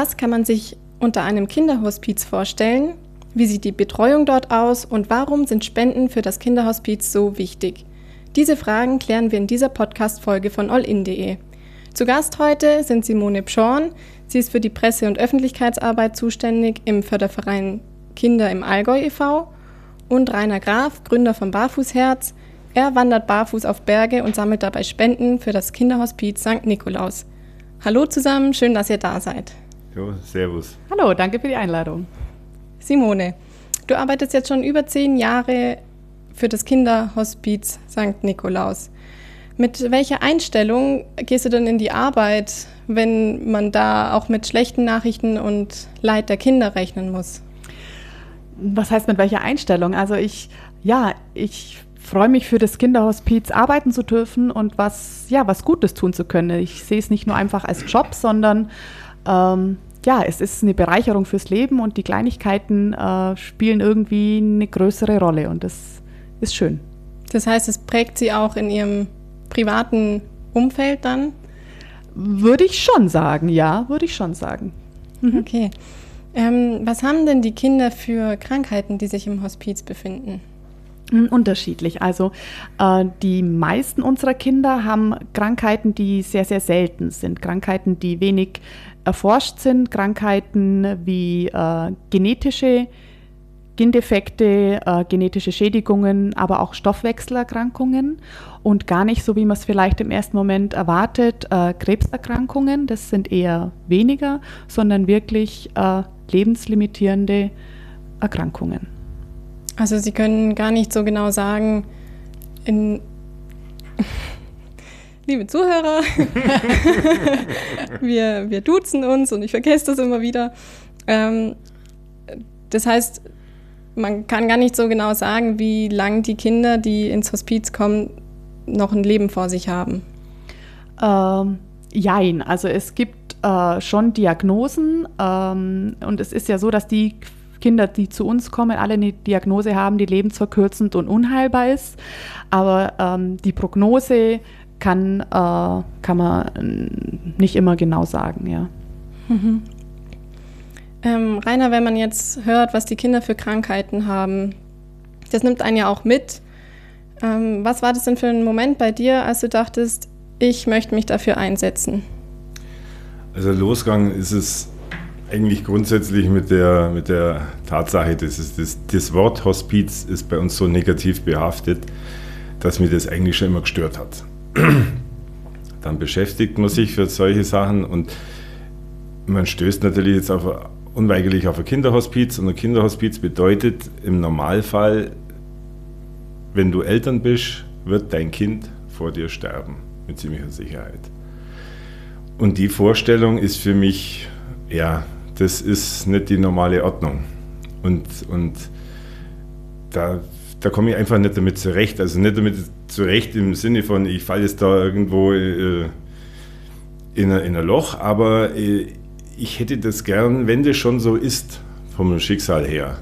Was kann man sich unter einem Kinderhospiz vorstellen? Wie sieht die Betreuung dort aus und warum sind Spenden für das Kinderhospiz so wichtig? Diese Fragen klären wir in dieser Podcast-Folge von allin.de. Zu Gast heute sind Simone Pschorn. Sie ist für die Presse- und Öffentlichkeitsarbeit zuständig im Förderverein Kinder im Allgäu e.V. und Rainer Graf, Gründer von Barfußherz. Er wandert barfuß auf Berge und sammelt dabei Spenden für das Kinderhospiz St. Nikolaus. Hallo zusammen, schön, dass ihr da seid. Jo, servus. Hallo, danke für die Einladung. Simone, du arbeitest jetzt schon über zehn Jahre für das Kinderhospiz St. Nikolaus. Mit welcher Einstellung gehst du denn in die Arbeit, wenn man da auch mit schlechten Nachrichten und Leid der Kinder rechnen muss? Was heißt mit welcher Einstellung? Also ich, ja, ich freue mich für das Kinderhospiz arbeiten zu dürfen und was, ja, was Gutes tun zu können. Ich sehe es nicht nur einfach als Job, sondern ähm, ja, es ist eine Bereicherung fürs Leben und die Kleinigkeiten äh, spielen irgendwie eine größere Rolle und das ist schön. Das heißt, es prägt Sie auch in Ihrem privaten Umfeld dann? Würde ich schon sagen, ja, würde ich schon sagen. Mhm. Okay. Ähm, was haben denn die Kinder für Krankheiten, die sich im Hospiz befinden? Hm, unterschiedlich. Also äh, die meisten unserer Kinder haben Krankheiten, die sehr, sehr selten sind. Krankheiten, die wenig erforscht sind. Krankheiten wie äh, genetische Gendefekte, äh, genetische Schädigungen, aber auch Stoffwechselerkrankungen und gar nicht so, wie man es vielleicht im ersten Moment erwartet, äh, Krebserkrankungen. Das sind eher weniger, sondern wirklich äh, lebenslimitierende Erkrankungen. Also Sie können gar nicht so genau sagen, in liebe Zuhörer, wir, wir duzen uns und ich vergesse das immer wieder. Ähm, das heißt, man kann gar nicht so genau sagen, wie lange die Kinder, die ins Hospiz kommen, noch ein Leben vor sich haben. Ähm, jein, also es gibt äh, schon Diagnosen ähm, und es ist ja so, dass die Kinder, die zu uns kommen, alle eine Diagnose haben, die lebensverkürzend und unheilbar ist. Aber ähm, die Prognose kann, äh, kann man nicht immer genau sagen, ja. Mhm. Ähm, Rainer, wenn man jetzt hört, was die Kinder für Krankheiten haben, das nimmt einen ja auch mit. Ähm, was war das denn für ein Moment bei dir, als du dachtest, ich möchte mich dafür einsetzen? Also Losgang ist es eigentlich grundsätzlich mit der, mit der Tatsache, dass es das, das Wort Hospiz ist bei uns so negativ behaftet, dass mir das eigentlich schon immer gestört hat. Dann beschäftigt man sich für solche Sachen und man stößt natürlich jetzt auf, unweigerlich auf ein Kinderhospiz. Und ein Kinderhospiz bedeutet im Normalfall, wenn du Eltern bist, wird dein Kind vor dir sterben, mit ziemlicher Sicherheit. Und die Vorstellung ist für mich, ja, das ist nicht die normale Ordnung. Und, und da, da komme ich einfach nicht damit zurecht. Also nicht damit zurecht im Sinne von, ich falle jetzt da irgendwo äh, in, in ein Loch, aber äh, ich hätte das gern, wenn das schon so ist, vom Schicksal her,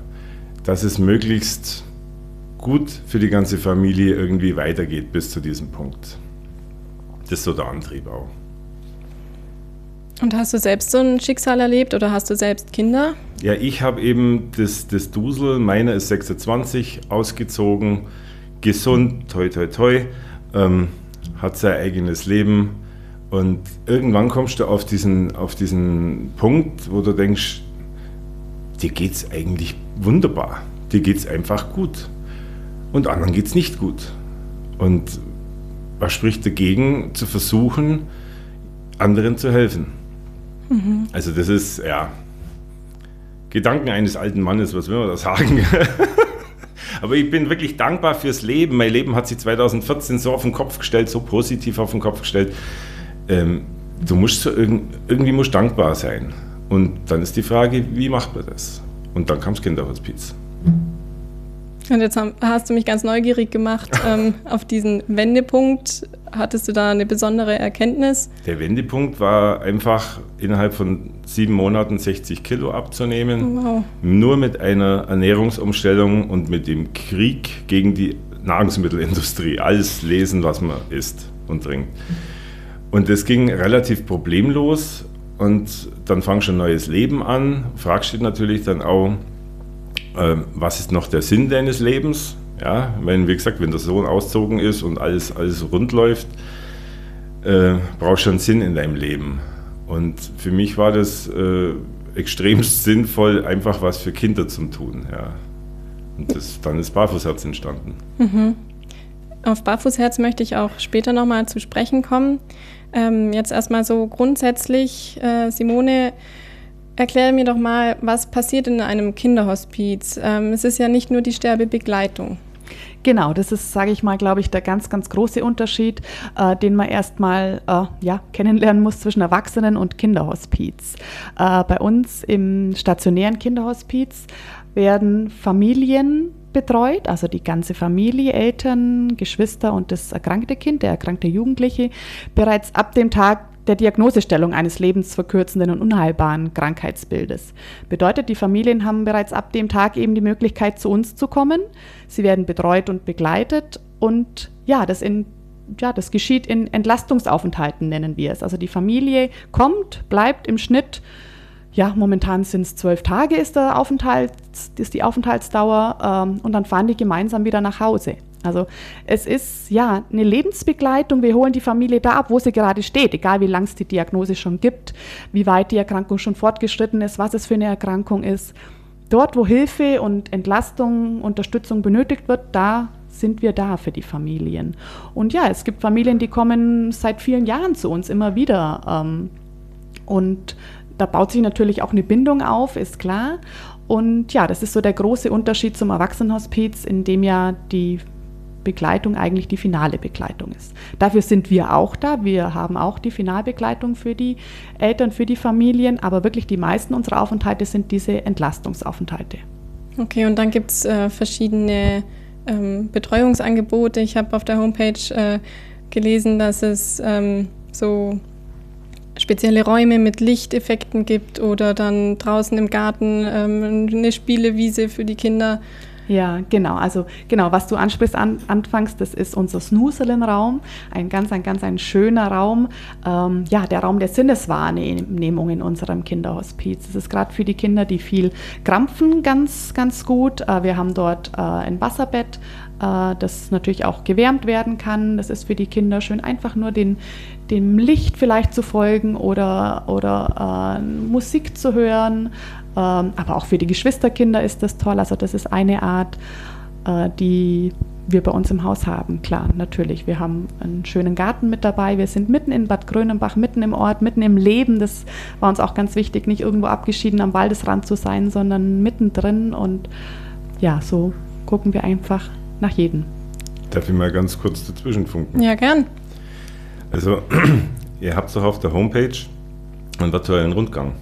dass es möglichst gut für die ganze Familie irgendwie weitergeht bis zu diesem Punkt. Das ist so der Antrieb auch. Und hast du selbst so ein Schicksal erlebt oder hast du selbst Kinder? Ja, ich habe eben das, das Dusel, meiner ist 26, ausgezogen, gesund, toi toi toi, ähm, hat sein eigenes Leben. Und irgendwann kommst du auf diesen, auf diesen Punkt, wo du denkst, dir geht es eigentlich wunderbar, dir geht es einfach gut. Und anderen geht es nicht gut. Und was spricht dagegen, zu versuchen, anderen zu helfen? Mhm. Also das ist, ja, Gedanken eines alten Mannes, was will man da sagen? Aber ich bin wirklich dankbar fürs Leben. Mein Leben hat sich 2014 so auf den Kopf gestellt, so positiv auf den Kopf gestellt. Ähm, du musst so irgendwie musst dankbar sein. Und dann ist die Frage, wie macht man das? Und dann kam das Kinderhospiz. Und jetzt hast du mich ganz neugierig gemacht ähm, auf diesen Wendepunkt. Hattest du da eine besondere Erkenntnis? Der Wendepunkt war einfach innerhalb von sieben Monaten 60 Kilo abzunehmen. Oh, wow. Nur mit einer Ernährungsumstellung und mit dem Krieg gegen die Nahrungsmittelindustrie. Alles lesen, was man isst und trinkt. Und das ging relativ problemlos. und dann fangst du ein neues Leben an, fragst dich natürlich dann auch, äh, was ist noch der Sinn deines Lebens? Ja, wenn, wie gesagt, wenn der Sohn auszogen ist und alles, alles rund läuft, äh, brauchst du einen Sinn in deinem Leben. Und für mich war das äh, extrem sinnvoll, einfach was für Kinder zu tun. Ja. Und das, dann ist Barfußherz entstanden. Mhm. Auf Barfußherz möchte ich auch später nochmal zu sprechen kommen. Ähm, jetzt erstmal so grundsätzlich, äh, Simone, erkläre mir doch mal, was passiert in einem Kinderhospiz? Ähm, es ist ja nicht nur die Sterbebegleitung. Genau, das ist, sage ich mal, glaube ich, der ganz, ganz große Unterschied, äh, den man erstmal äh, ja, kennenlernen muss zwischen Erwachsenen und Kinderhospiz. Äh, bei uns im stationären Kinderhospiz werden Familien betreut, also die ganze Familie, Eltern, Geschwister und das erkrankte Kind, der erkrankte Jugendliche, bereits ab dem Tag der Diagnosestellung eines lebensverkürzenden und unheilbaren Krankheitsbildes. Bedeutet, die Familien haben bereits ab dem Tag eben die Möglichkeit, zu uns zu kommen. Sie werden betreut und begleitet und ja, das in ja, das geschieht in Entlastungsaufenthalten, nennen wir es. Also die Familie kommt, bleibt im Schnitt ja, momentan sind es zwölf Tage ist, der Aufenthalts, ist die Aufenthaltsdauer ähm, und dann fahren die gemeinsam wieder nach Hause. Also es ist ja eine Lebensbegleitung. Wir holen die Familie da ab, wo sie gerade steht, egal wie lang es die Diagnose schon gibt, wie weit die Erkrankung schon fortgeschritten ist, was es für eine Erkrankung ist. Dort, wo Hilfe und Entlastung, Unterstützung benötigt wird, da sind wir da für die Familien. Und ja, es gibt Familien, die kommen seit vielen Jahren zu uns immer wieder. Ähm, und da baut sich natürlich auch eine Bindung auf, ist klar. Und ja, das ist so der große Unterschied zum Erwachsenenhospiz, in dem ja die Begleitung eigentlich die finale Begleitung ist. Dafür sind wir auch da. Wir haben auch die Finalbegleitung für die Eltern, für die Familien, aber wirklich die meisten unserer Aufenthalte sind diese Entlastungsaufenthalte. Okay, und dann gibt es äh, verschiedene ähm, Betreuungsangebote. Ich habe auf der Homepage äh, gelesen, dass es ähm, so spezielle Räume mit Lichteffekten gibt oder dann draußen im Garten ähm, eine Spielewiese für die Kinder. Ja, genau. Also genau, was du ansprichst an, anfangs, das ist unser Snoozeln-Raum. Ein ganz, ein ganz ein schöner Raum. Ähm, ja, der Raum der Sinneswahrnehmung in unserem Kinderhospiz. Das ist gerade für die Kinder, die viel krampfen, ganz, ganz gut. Äh, wir haben dort äh, ein Wasserbett, äh, das natürlich auch gewärmt werden kann. Das ist für die Kinder schön, einfach nur den, dem Licht vielleicht zu folgen oder, oder äh, Musik zu hören. Ähm, aber auch für die Geschwisterkinder ist das toll. Also das ist eine Art, äh, die wir bei uns im Haus haben. Klar, natürlich. Wir haben einen schönen Garten mit dabei. Wir sind mitten in Bad Grönenbach, mitten im Ort, mitten im Leben. Das war uns auch ganz wichtig, nicht irgendwo abgeschieden am Waldesrand zu sein, sondern mittendrin. Und ja, so gucken wir einfach nach jedem. Darf ich mal ganz kurz dazwischen funken? Ja, gern. Also, ihr habt doch auf der Homepage einen virtuellen Rundgang.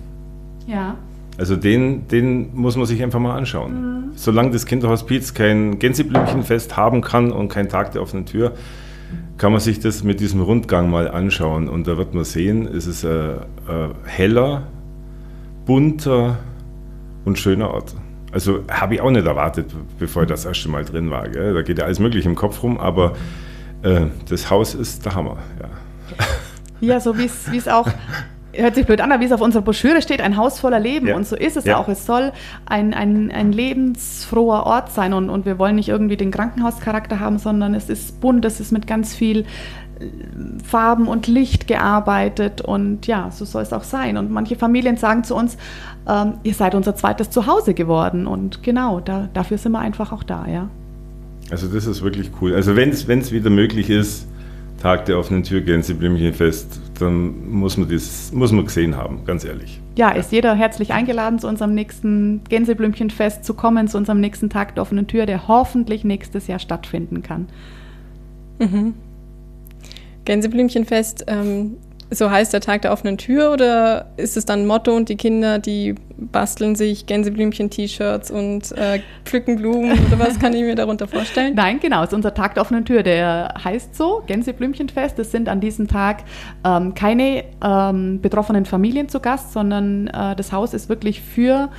Ja. Also den, den muss man sich einfach mal anschauen. Mhm. Solange das Kinderhospiz kein Gänseblümchenfest haben kann und kein Tag der offenen Tür, kann man sich das mit diesem Rundgang mal anschauen. Und da wird man sehen, es ist ein, ein heller, bunter und schöner Ort. Also habe ich auch nicht erwartet, bevor ich das erste Mal drin war. Gell? Da geht ja alles Mögliche im Kopf rum, aber äh, das Haus ist der Hammer. Ja, ja so wie es auch hört sich blöd an, aber wie es auf unserer Broschüre steht, ein Haus voller Leben. Ja. Und so ist es ja. auch. Es soll ein, ein, ein lebensfroher Ort sein. Und, und wir wollen nicht irgendwie den Krankenhauscharakter haben, sondern es ist bunt, es ist mit ganz viel äh, Farben und Licht gearbeitet. Und ja, so soll es auch sein. Und manche Familien sagen zu uns, ähm, ihr seid unser zweites Zuhause geworden. Und genau, da, dafür sind wir einfach auch da, ja. Also das ist wirklich cool. Also wenn es wieder möglich ist, Tag der offenen Tür Gänseblümchenfest, dann muss man das muss man gesehen haben, ganz ehrlich. Ja, ist jeder herzlich eingeladen, zu unserem nächsten Gänseblümchenfest zu kommen, zu unserem nächsten Tag der offenen Tür, der hoffentlich nächstes Jahr stattfinden kann. Mhm. Gänseblümchenfest ähm, so heißt der Tag der offenen Tür oder ist es dann Motto und die Kinder, die basteln sich Gänseblümchen-T-Shirts und äh, pflücken Blumen oder was kann ich mir darunter vorstellen? Nein, genau, es ist unser Tag der offenen Tür, der heißt so, Gänseblümchenfest. Es sind an diesem Tag ähm, keine ähm, betroffenen Familien zu Gast, sondern äh, das Haus ist wirklich für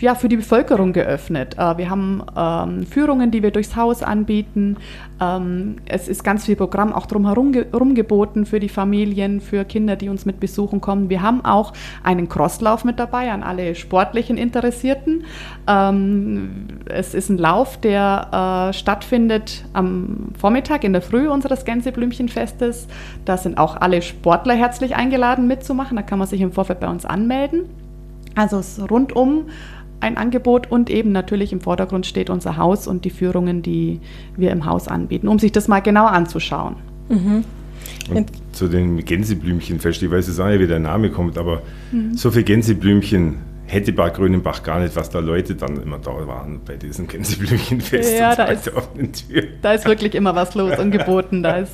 ja, für die Bevölkerung geöffnet. Äh, wir haben ähm, Führungen, die wir durchs Haus anbieten. Ähm, es ist ganz viel Programm auch drumherum ge geboten für die Familien, für Kinder, die uns mit Besuchen kommen. Wir haben auch einen Crosslauf mit dabei an alle sportlichen Interessierten. Ähm, es ist ein Lauf, der äh, stattfindet am Vormittag in der Früh unseres Gänseblümchenfestes. Da sind auch alle Sportler herzlich eingeladen mitzumachen. Da kann man sich im Vorfeld bei uns anmelden. Also es ist rundum ein Angebot und eben natürlich im Vordergrund steht unser Haus und die Führungen, die wir im Haus anbieten, um sich das mal genau anzuschauen. Mhm. Und zu den Gänseblümchenfest, ich weiß jetzt auch nicht, wie der Name kommt, aber mhm. so viele Gänseblümchen hätte Bad Grönenbach gar nicht, was da Leute dann immer da waren bei diesen Gänseblümchenfest. Ja, da ist, da ist wirklich immer was los und geboten. Da ist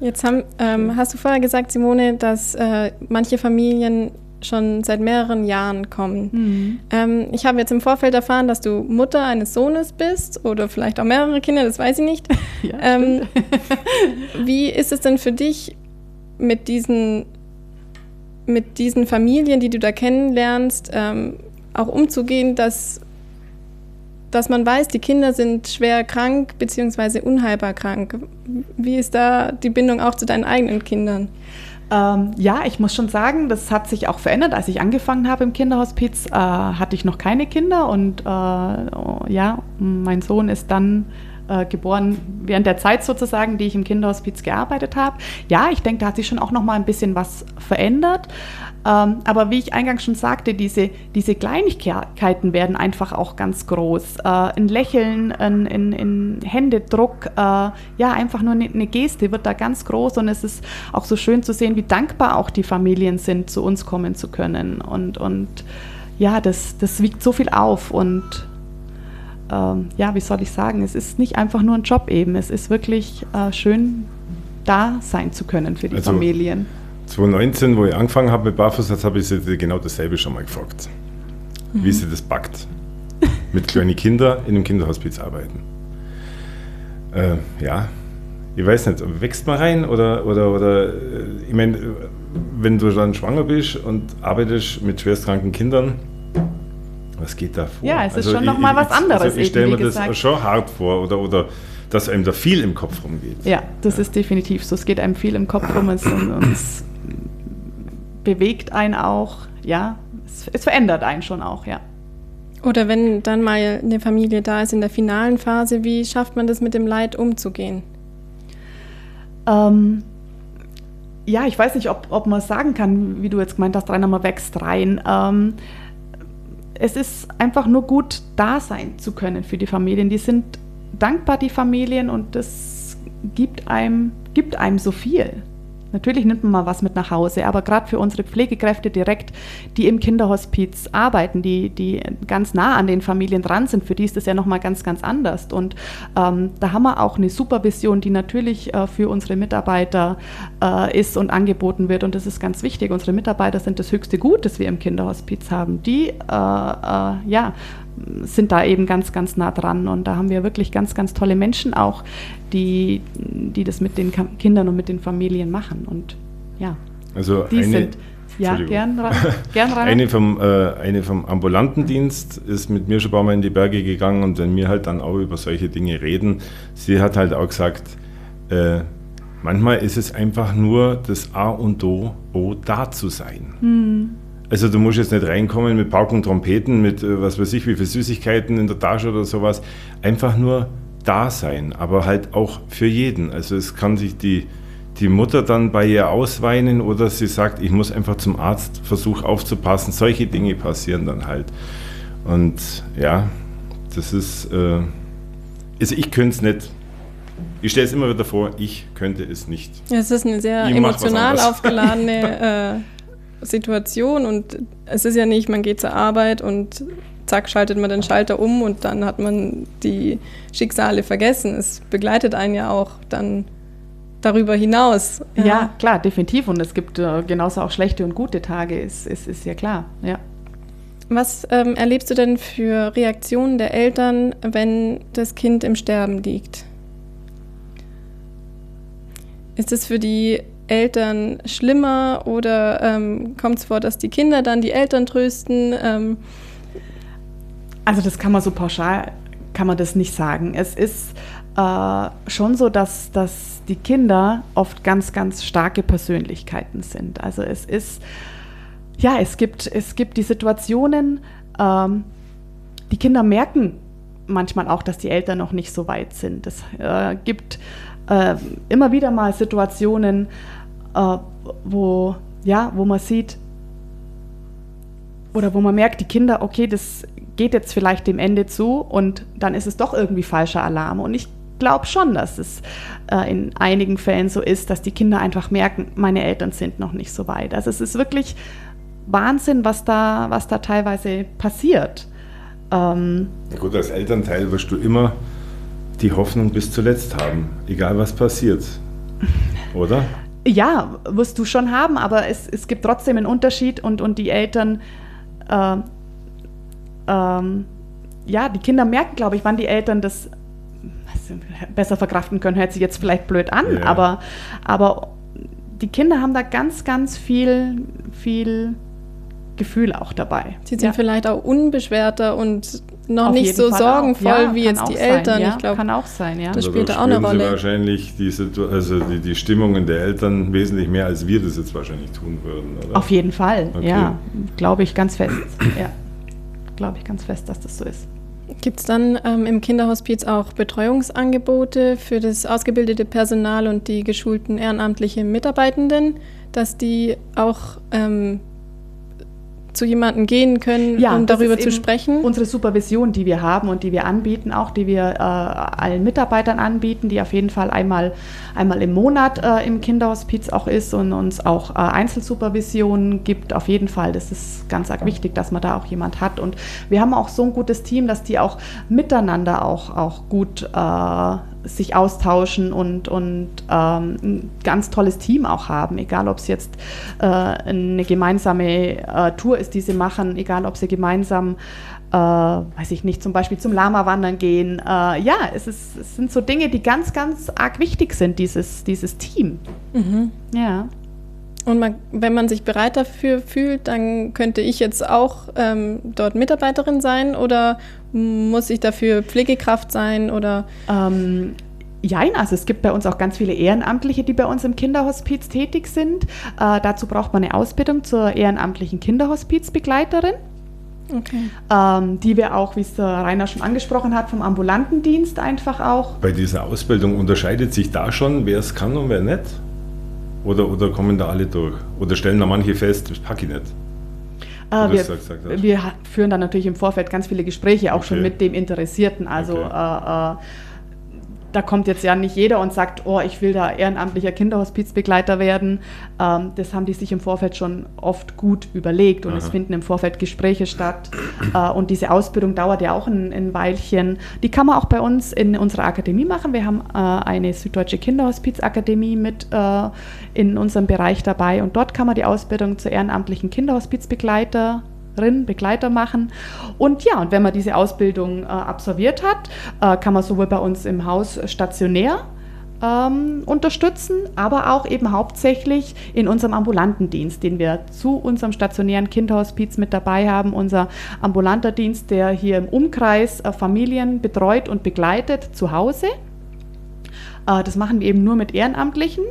Jetzt haben, ähm, hast du vorher gesagt, Simone, dass äh, manche Familien schon seit mehreren Jahren kommen. Mhm. Ähm, ich habe jetzt im Vorfeld erfahren, dass du Mutter eines Sohnes bist oder vielleicht auch mehrere Kinder, das weiß ich nicht. Ja, ähm, wie ist es denn für dich mit diesen, mit diesen Familien, die du da kennenlernst, ähm, auch umzugehen, dass, dass man weiß, die Kinder sind schwer krank bzw. unheilbar krank? Wie ist da die Bindung auch zu deinen eigenen Kindern? Ähm, ja, ich muss schon sagen, das hat sich auch verändert. Als ich angefangen habe im Kinderhospiz, äh, hatte ich noch keine Kinder und äh, ja, mein Sohn ist dann äh, geboren während der Zeit sozusagen, die ich im Kinderhospiz gearbeitet habe. Ja, ich denke, da hat sich schon auch noch mal ein bisschen was verändert. Ähm, aber wie ich eingangs schon sagte, diese, diese Kleinigkeiten werden einfach auch ganz groß. Äh, ein Lächeln, ein, ein, ein Händedruck, äh, ja, einfach nur eine, eine, Geste wird da ganz groß und es ist auch so schön zu sehen, wie dankbar auch die Familien sind, zu uns kommen zu können. Und, und ja, das, das wiegt so viel auf und ähm, ja, wie soll ich sagen, es ist nicht einfach nur ein Job eben, es ist wirklich äh, schön, da sein zu können für die also, Familien. 2019, wo ich angefangen habe mit Barfußsatz, habe ich sie genau dasselbe schon mal gefragt. Mhm. Wie sie das packt. mit kleinen Kindern in einem Kinderhospiz arbeiten. Äh, ja, ich weiß nicht, wächst man rein oder, oder, oder äh, ich meine, wenn du dann schwanger bist und arbeitest mit schwerstkranken Kindern, was geht da vor? Ja, es ist also schon nochmal was anderes. Also ich stelle mir das gesagt. schon hart vor oder, oder dass einem da viel im Kopf rumgeht. Ja, das ja. ist definitiv so. Es geht einem viel im Kopf rum. Es, und, es bewegt einen auch, ja. Es, es verändert einen schon auch, ja. Oder wenn dann mal eine Familie da ist in der finalen Phase, wie schafft man das mit dem Leid umzugehen? Ähm, ja, ich weiß nicht, ob, ob man sagen kann, wie du jetzt gemeint hast, rein wächst rein. Ähm, es ist einfach nur gut, da sein zu können für die Familien. Die sind dankbar, die Familien, und das gibt einem, gibt einem so viel. Natürlich nimmt man mal was mit nach Hause, aber gerade für unsere Pflegekräfte direkt, die im Kinderhospiz arbeiten, die, die ganz nah an den Familien dran sind, für die ist das ja nochmal ganz, ganz anders. Und ähm, da haben wir auch eine Supervision, die natürlich äh, für unsere Mitarbeiter äh, ist und angeboten wird. Und das ist ganz wichtig. Unsere Mitarbeiter sind das höchste Gut, das wir im Kinderhospiz haben. Die, äh, äh ja, sind da eben ganz, ganz nah dran. Und da haben wir wirklich ganz, ganz tolle Menschen auch, die, die das mit den Kindern und mit den Familien machen. Und ja, also die eine, sind. Ja, gern, gern rein. Eine vom, äh, eine vom ambulanten Dienst ist mit mir schon ein paar Mal in die Berge gegangen und wenn wir halt dann auch über solche Dinge reden, sie hat halt auch gesagt, äh, manchmal ist es einfach nur das A und O, o da zu sein. Hm. Also du musst jetzt nicht reinkommen mit Pauken Trompeten, mit äh, was weiß ich, wie viel Süßigkeiten in der Tasche oder sowas. Einfach nur da sein, aber halt auch für jeden. Also es kann sich die, die Mutter dann bei ihr ausweinen oder sie sagt, ich muss einfach zum Arzt, versuch aufzupassen. Solche Dinge passieren dann halt. Und ja, das ist, äh, also ich könnte es nicht. Ich stelle es immer wieder vor, ich könnte es nicht. Ja, es ist eine sehr ich emotional aufgeladene äh, Situation und es ist ja nicht, man geht zur Arbeit und zack, schaltet man den Schalter um und dann hat man die Schicksale vergessen. Es begleitet einen ja auch dann darüber hinaus. Ja, ja klar, definitiv. Und es gibt äh, genauso auch schlechte und gute Tage, ist, ist, ist ja klar, ja. Was ähm, erlebst du denn für Reaktionen der Eltern, wenn das Kind im Sterben liegt? Ist es für die Eltern schlimmer oder ähm, kommt es vor, dass die Kinder dann die Eltern trösten? Ähm also das kann man so pauschal, kann man das nicht sagen. Es ist äh, schon so, dass, dass die Kinder oft ganz, ganz starke Persönlichkeiten sind. Also es ist, ja, es gibt, es gibt die Situationen, ähm, die Kinder merken manchmal auch, dass die Eltern noch nicht so weit sind. Es äh, gibt äh, immer wieder mal Situationen, äh, wo, ja, wo man sieht oder wo man merkt, die Kinder, okay, das geht jetzt vielleicht dem Ende zu und dann ist es doch irgendwie falscher Alarm. Und ich glaube schon, dass es äh, in einigen Fällen so ist, dass die Kinder einfach merken, meine Eltern sind noch nicht so weit. Also es ist wirklich Wahnsinn, was da, was da teilweise passiert. Ähm, ja gut, als Elternteil wirst du immer die Hoffnung bis zuletzt haben, egal was passiert. Oder? Ja, wirst du schon haben, aber es, es gibt trotzdem einen Unterschied und, und die Eltern, äh, ähm, ja, die Kinder merken, glaube ich, wann die Eltern das besser verkraften können, hört sich jetzt vielleicht blöd an, ja. aber, aber die Kinder haben da ganz, ganz viel, viel Gefühl auch dabei. Sie sind ja. vielleicht auch unbeschwerter und noch Auf nicht so Fall sorgenvoll ja, wie jetzt die sein, Eltern. Ja, ich glaube, kann auch sein, ja. Das also spielt auch eine Rolle. Sie wahrscheinlich diese, also die, die Stimmungen der Eltern wesentlich mehr, als wir das jetzt wahrscheinlich tun würden. Oder? Auf jeden Fall, okay. ja, glaube ich ganz fest. ja, glaube ich ganz fest, dass das so ist. Gibt es dann ähm, im Kinderhospiz auch Betreuungsangebote für das ausgebildete Personal und die geschulten ehrenamtlichen Mitarbeitenden, dass die auch ähm, zu jemandem gehen können, ja, um darüber zu sprechen? Unsere Supervision, die wir haben und die wir anbieten, auch die wir äh, allen Mitarbeitern anbieten, die auf jeden Fall einmal, einmal im Monat äh, im Kinderhospiz auch ist und uns auch äh, Einzelsupervision gibt. Auf jeden Fall, das ist ganz wichtig, dass man da auch jemand hat. Und wir haben auch so ein gutes Team, dass die auch miteinander auch, auch gut äh, sich austauschen und, und ähm, ein ganz tolles Team auch haben, egal ob es jetzt äh, eine gemeinsame äh, Tour ist, die sie machen, egal ob sie gemeinsam, äh, weiß ich nicht, zum Beispiel zum Lama-Wandern gehen. Äh, ja, es, ist, es sind so Dinge, die ganz, ganz arg wichtig sind, dieses, dieses Team. Mhm. Ja. Und man, wenn man sich bereit dafür fühlt, dann könnte ich jetzt auch ähm, dort Mitarbeiterin sein oder muss ich dafür Pflegekraft sein oder? Ähm, Jein, also es gibt bei uns auch ganz viele Ehrenamtliche, die bei uns im Kinderhospiz tätig sind. Äh, dazu braucht man eine Ausbildung zur ehrenamtlichen Kinderhospizbegleiterin. Okay. Ähm, die wir auch, wie es Rainer schon angesprochen hat, vom ambulanten Dienst einfach auch. Bei dieser Ausbildung unterscheidet sich da schon, wer es kann und wer nicht? Oder, oder kommen da alle durch? Oder stellen da manche fest, das packe ich nicht? Äh, wir, gesagt, wir, führen dann natürlich im Vorfeld ganz viele Gespräche, auch okay. schon mit dem Interessierten. Also okay. äh, äh, da kommt jetzt ja nicht jeder und sagt, oh, ich will da ehrenamtlicher Kinderhospizbegleiter werden. Ähm, das haben die sich im Vorfeld schon oft gut überlegt und Aha. es finden im Vorfeld Gespräche statt. Äh, und diese Ausbildung dauert ja auch ein, ein, Weilchen. Die kann man auch bei uns in unserer Akademie machen. Wir haben äh, eine Süddeutsche Kinderhospizakademie mit äh, in unserem Bereich dabei und dort kann man die Ausbildung zur ehrenamtlichen Kinderhospizbegleiter Begleiter machen. Und ja, und wenn man diese Ausbildung äh, absolviert hat, äh, kann man sowohl bei uns im Haus stationär ähm, unterstützen, aber auch eben hauptsächlich in unserem ambulanten Dienst, den wir zu unserem stationären Kinderhospiz mit dabei haben. Unser ambulanter Dienst, der hier im Umkreis äh, Familien betreut und begleitet zu Hause. Äh, das machen wir eben nur mit Ehrenamtlichen,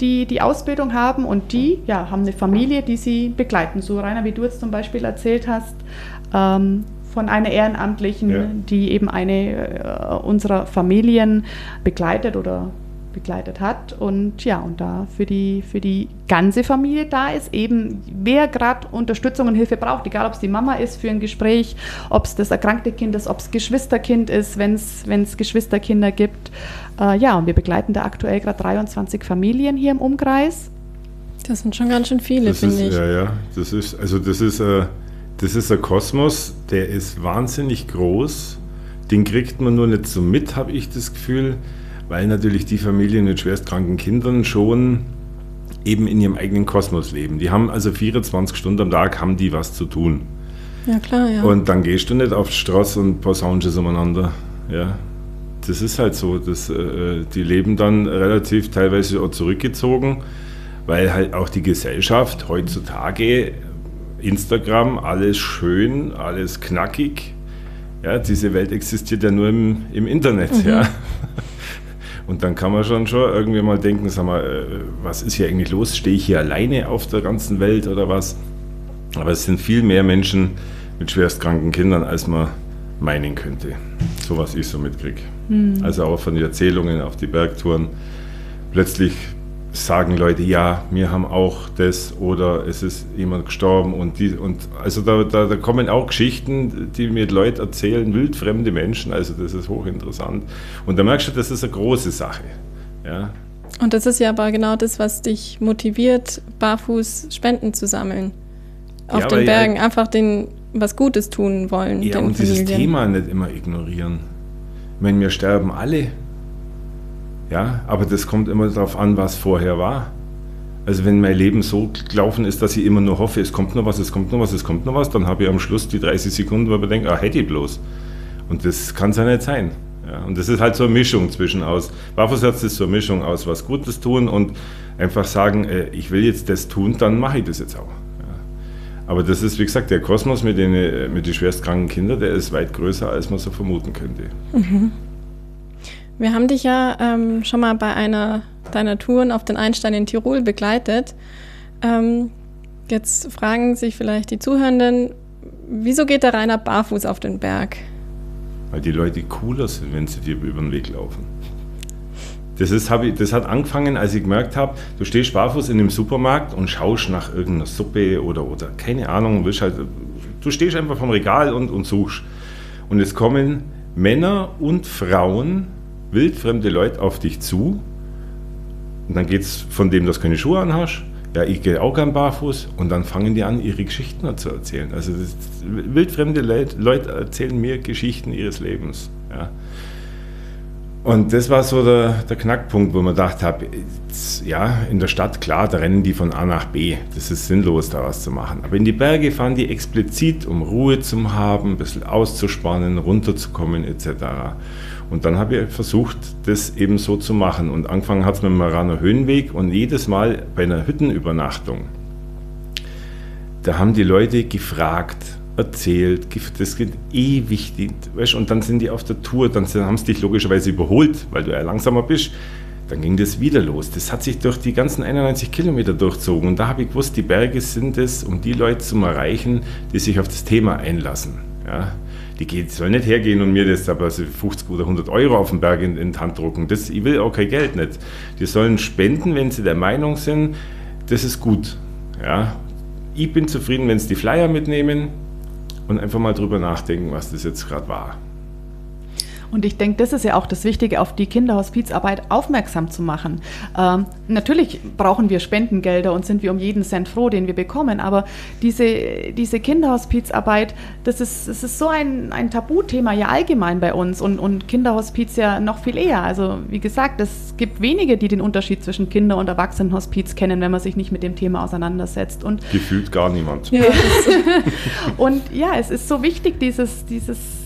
die die Ausbildung haben und die ja, haben eine Familie, die sie begleiten. So Rainer, wie du jetzt zum Beispiel erzählt hast, ähm, von einer Ehrenamtlichen, ja. die eben eine äh, unserer Familien begleitet oder begleitet hat. Und ja, und da für die, für die ganze Familie da ist, eben wer gerade Unterstützung und Hilfe braucht, egal ob es die Mama ist für ein Gespräch, ob es das erkrankte Kind ist, ob es Geschwisterkind ist, wenn es Geschwisterkinder gibt. Äh, ja, und wir begleiten da aktuell gerade 23 Familien hier im Umkreis. Das sind schon ganz schön viele, finde ich. Ja, ja, das ist, also das ist, äh, das ist ein Kosmos, der ist wahnsinnig groß. Den kriegt man nur nicht so mit, habe ich das Gefühl, weil natürlich die Familien mit schwerstkranken Kindern schon eben in ihrem eigenen Kosmos leben. Die haben also 24 Stunden am Tag haben die was zu tun. Ja, klar, ja. Und dann gehst du nicht auf die Straße und posaunst umeinander. Ja, das ist halt so. Das, äh, die leben dann relativ teilweise auch zurückgezogen weil halt auch die Gesellschaft heutzutage, Instagram, alles schön, alles knackig. Ja, diese Welt existiert ja nur im, im Internet. Mhm. Ja. Und dann kann man schon schon irgendwie mal denken, sag mal, äh, was ist hier eigentlich los? Stehe ich hier alleine auf der ganzen Welt oder was? Aber es sind viel mehr Menschen mit schwerstkranken Kindern, als man meinen könnte. So was ich so mitkriege. Mhm. Also auch von den Erzählungen auf die Bergtouren. Plötzlich sagen Leute, ja, wir haben auch das oder es ist jemand gestorben und die und also da, da, da kommen auch Geschichten, die mir Leute erzählen, wildfremde Menschen, also das ist hochinteressant. Und da merkst du, das ist eine große Sache. Ja. Und das ist ja aber genau das, was dich motiviert, barfuß Spenden zu sammeln. Auf ja, den Bergen, ja, einfach den was Gutes tun wollen. Ja, und Familien. dieses Thema nicht immer ignorieren. Ich meine, wir sterben alle. Ja, aber das kommt immer darauf an, was vorher war. Also wenn mein Leben so gelaufen ist, dass ich immer nur hoffe, es kommt noch was, es kommt noch was, es kommt noch was, dann habe ich am Schluss die 30 Sekunden, wo ich denke, ah, hätte ich bloß. Und das kann es ja nicht sein. Ja, und das ist halt so eine Mischung zwischen aus, Barfußherz ist so eine Mischung aus was Gutes tun und einfach sagen, äh, ich will jetzt das tun, dann mache ich das jetzt auch. Aber das ist, wie gesagt, der Kosmos mit den, äh, mit den schwerstkranken Kindern, der ist weit größer, als man so vermuten könnte. Mhm. Wir haben dich ja ähm, schon mal bei einer deiner Touren auf den Einstein in Tirol begleitet. Ähm, jetzt fragen sich vielleicht die Zuhörenden, wieso geht der Rainer barfuß auf den Berg? Weil die Leute cooler sind, wenn sie dir über den Weg laufen. Das, ist, ich, das hat angefangen, als ich gemerkt habe, du stehst barfuß in dem Supermarkt und schaust nach irgendeiner Suppe oder, oder keine Ahnung, willst halt, du stehst einfach vom Regal und, und suchst. Und es kommen Männer und Frauen, wildfremde Leute auf dich zu. Und dann geht es von dem, dass du keine Schuhe anhast. Ja, ich gehe auch gern barfuß. Und dann fangen die an, ihre Geschichten zu erzählen. Also wildfremde Leute erzählen mir Geschichten ihres Lebens. Ja. Und das war so der, der Knackpunkt, wo man gedacht habe, ja, in der Stadt, klar, da rennen die von A nach B. Das ist sinnlos, da was zu machen. Aber in die Berge fahren die explizit, um Ruhe zu haben, ein bisschen auszuspannen, runterzukommen etc. Und dann habe ich versucht, das eben so zu machen. Und angefangen hat es mit dem Maraner Höhenweg und jedes Mal bei einer Hüttenübernachtung, da haben die Leute gefragt, erzählt, das geht ewig. Weißt, und dann sind die auf der Tour, dann haben sie dich logischerweise überholt, weil du ja langsamer bist. Dann ging das wieder los. Das hat sich durch die ganzen 91 Kilometer durchzogen. Und da habe ich gewusst, die Berge sind es, um die Leute zu erreichen, die sich auf das Thema einlassen. Ja, die geht, soll nicht hergehen und mir das aber 50 oder 100 Euro auf den Berg in, in die Hand drucken. Das, ich will auch kein Geld nicht. Die sollen spenden, wenn sie der Meinung sind, das ist gut. Ja, ich bin zufrieden, wenn sie die Flyer mitnehmen und einfach mal drüber nachdenken, was das jetzt gerade war. Und ich denke, das ist ja auch das Wichtige, auf die Kinderhospizarbeit aufmerksam zu machen. Ähm, natürlich brauchen wir Spendengelder und sind wir um jeden Cent froh, den wir bekommen, aber diese, diese Kinderhospizarbeit, das ist, das ist so ein, ein Tabuthema ja allgemein bei uns und, und Kinderhospiz ja noch viel eher. Also wie gesagt, es gibt wenige, die den Unterschied zwischen Kinder- und Erwachsenenhospiz kennen, wenn man sich nicht mit dem Thema auseinandersetzt. Und Gefühlt gar niemand. Ja. und ja, es ist so wichtig, dieses, dieses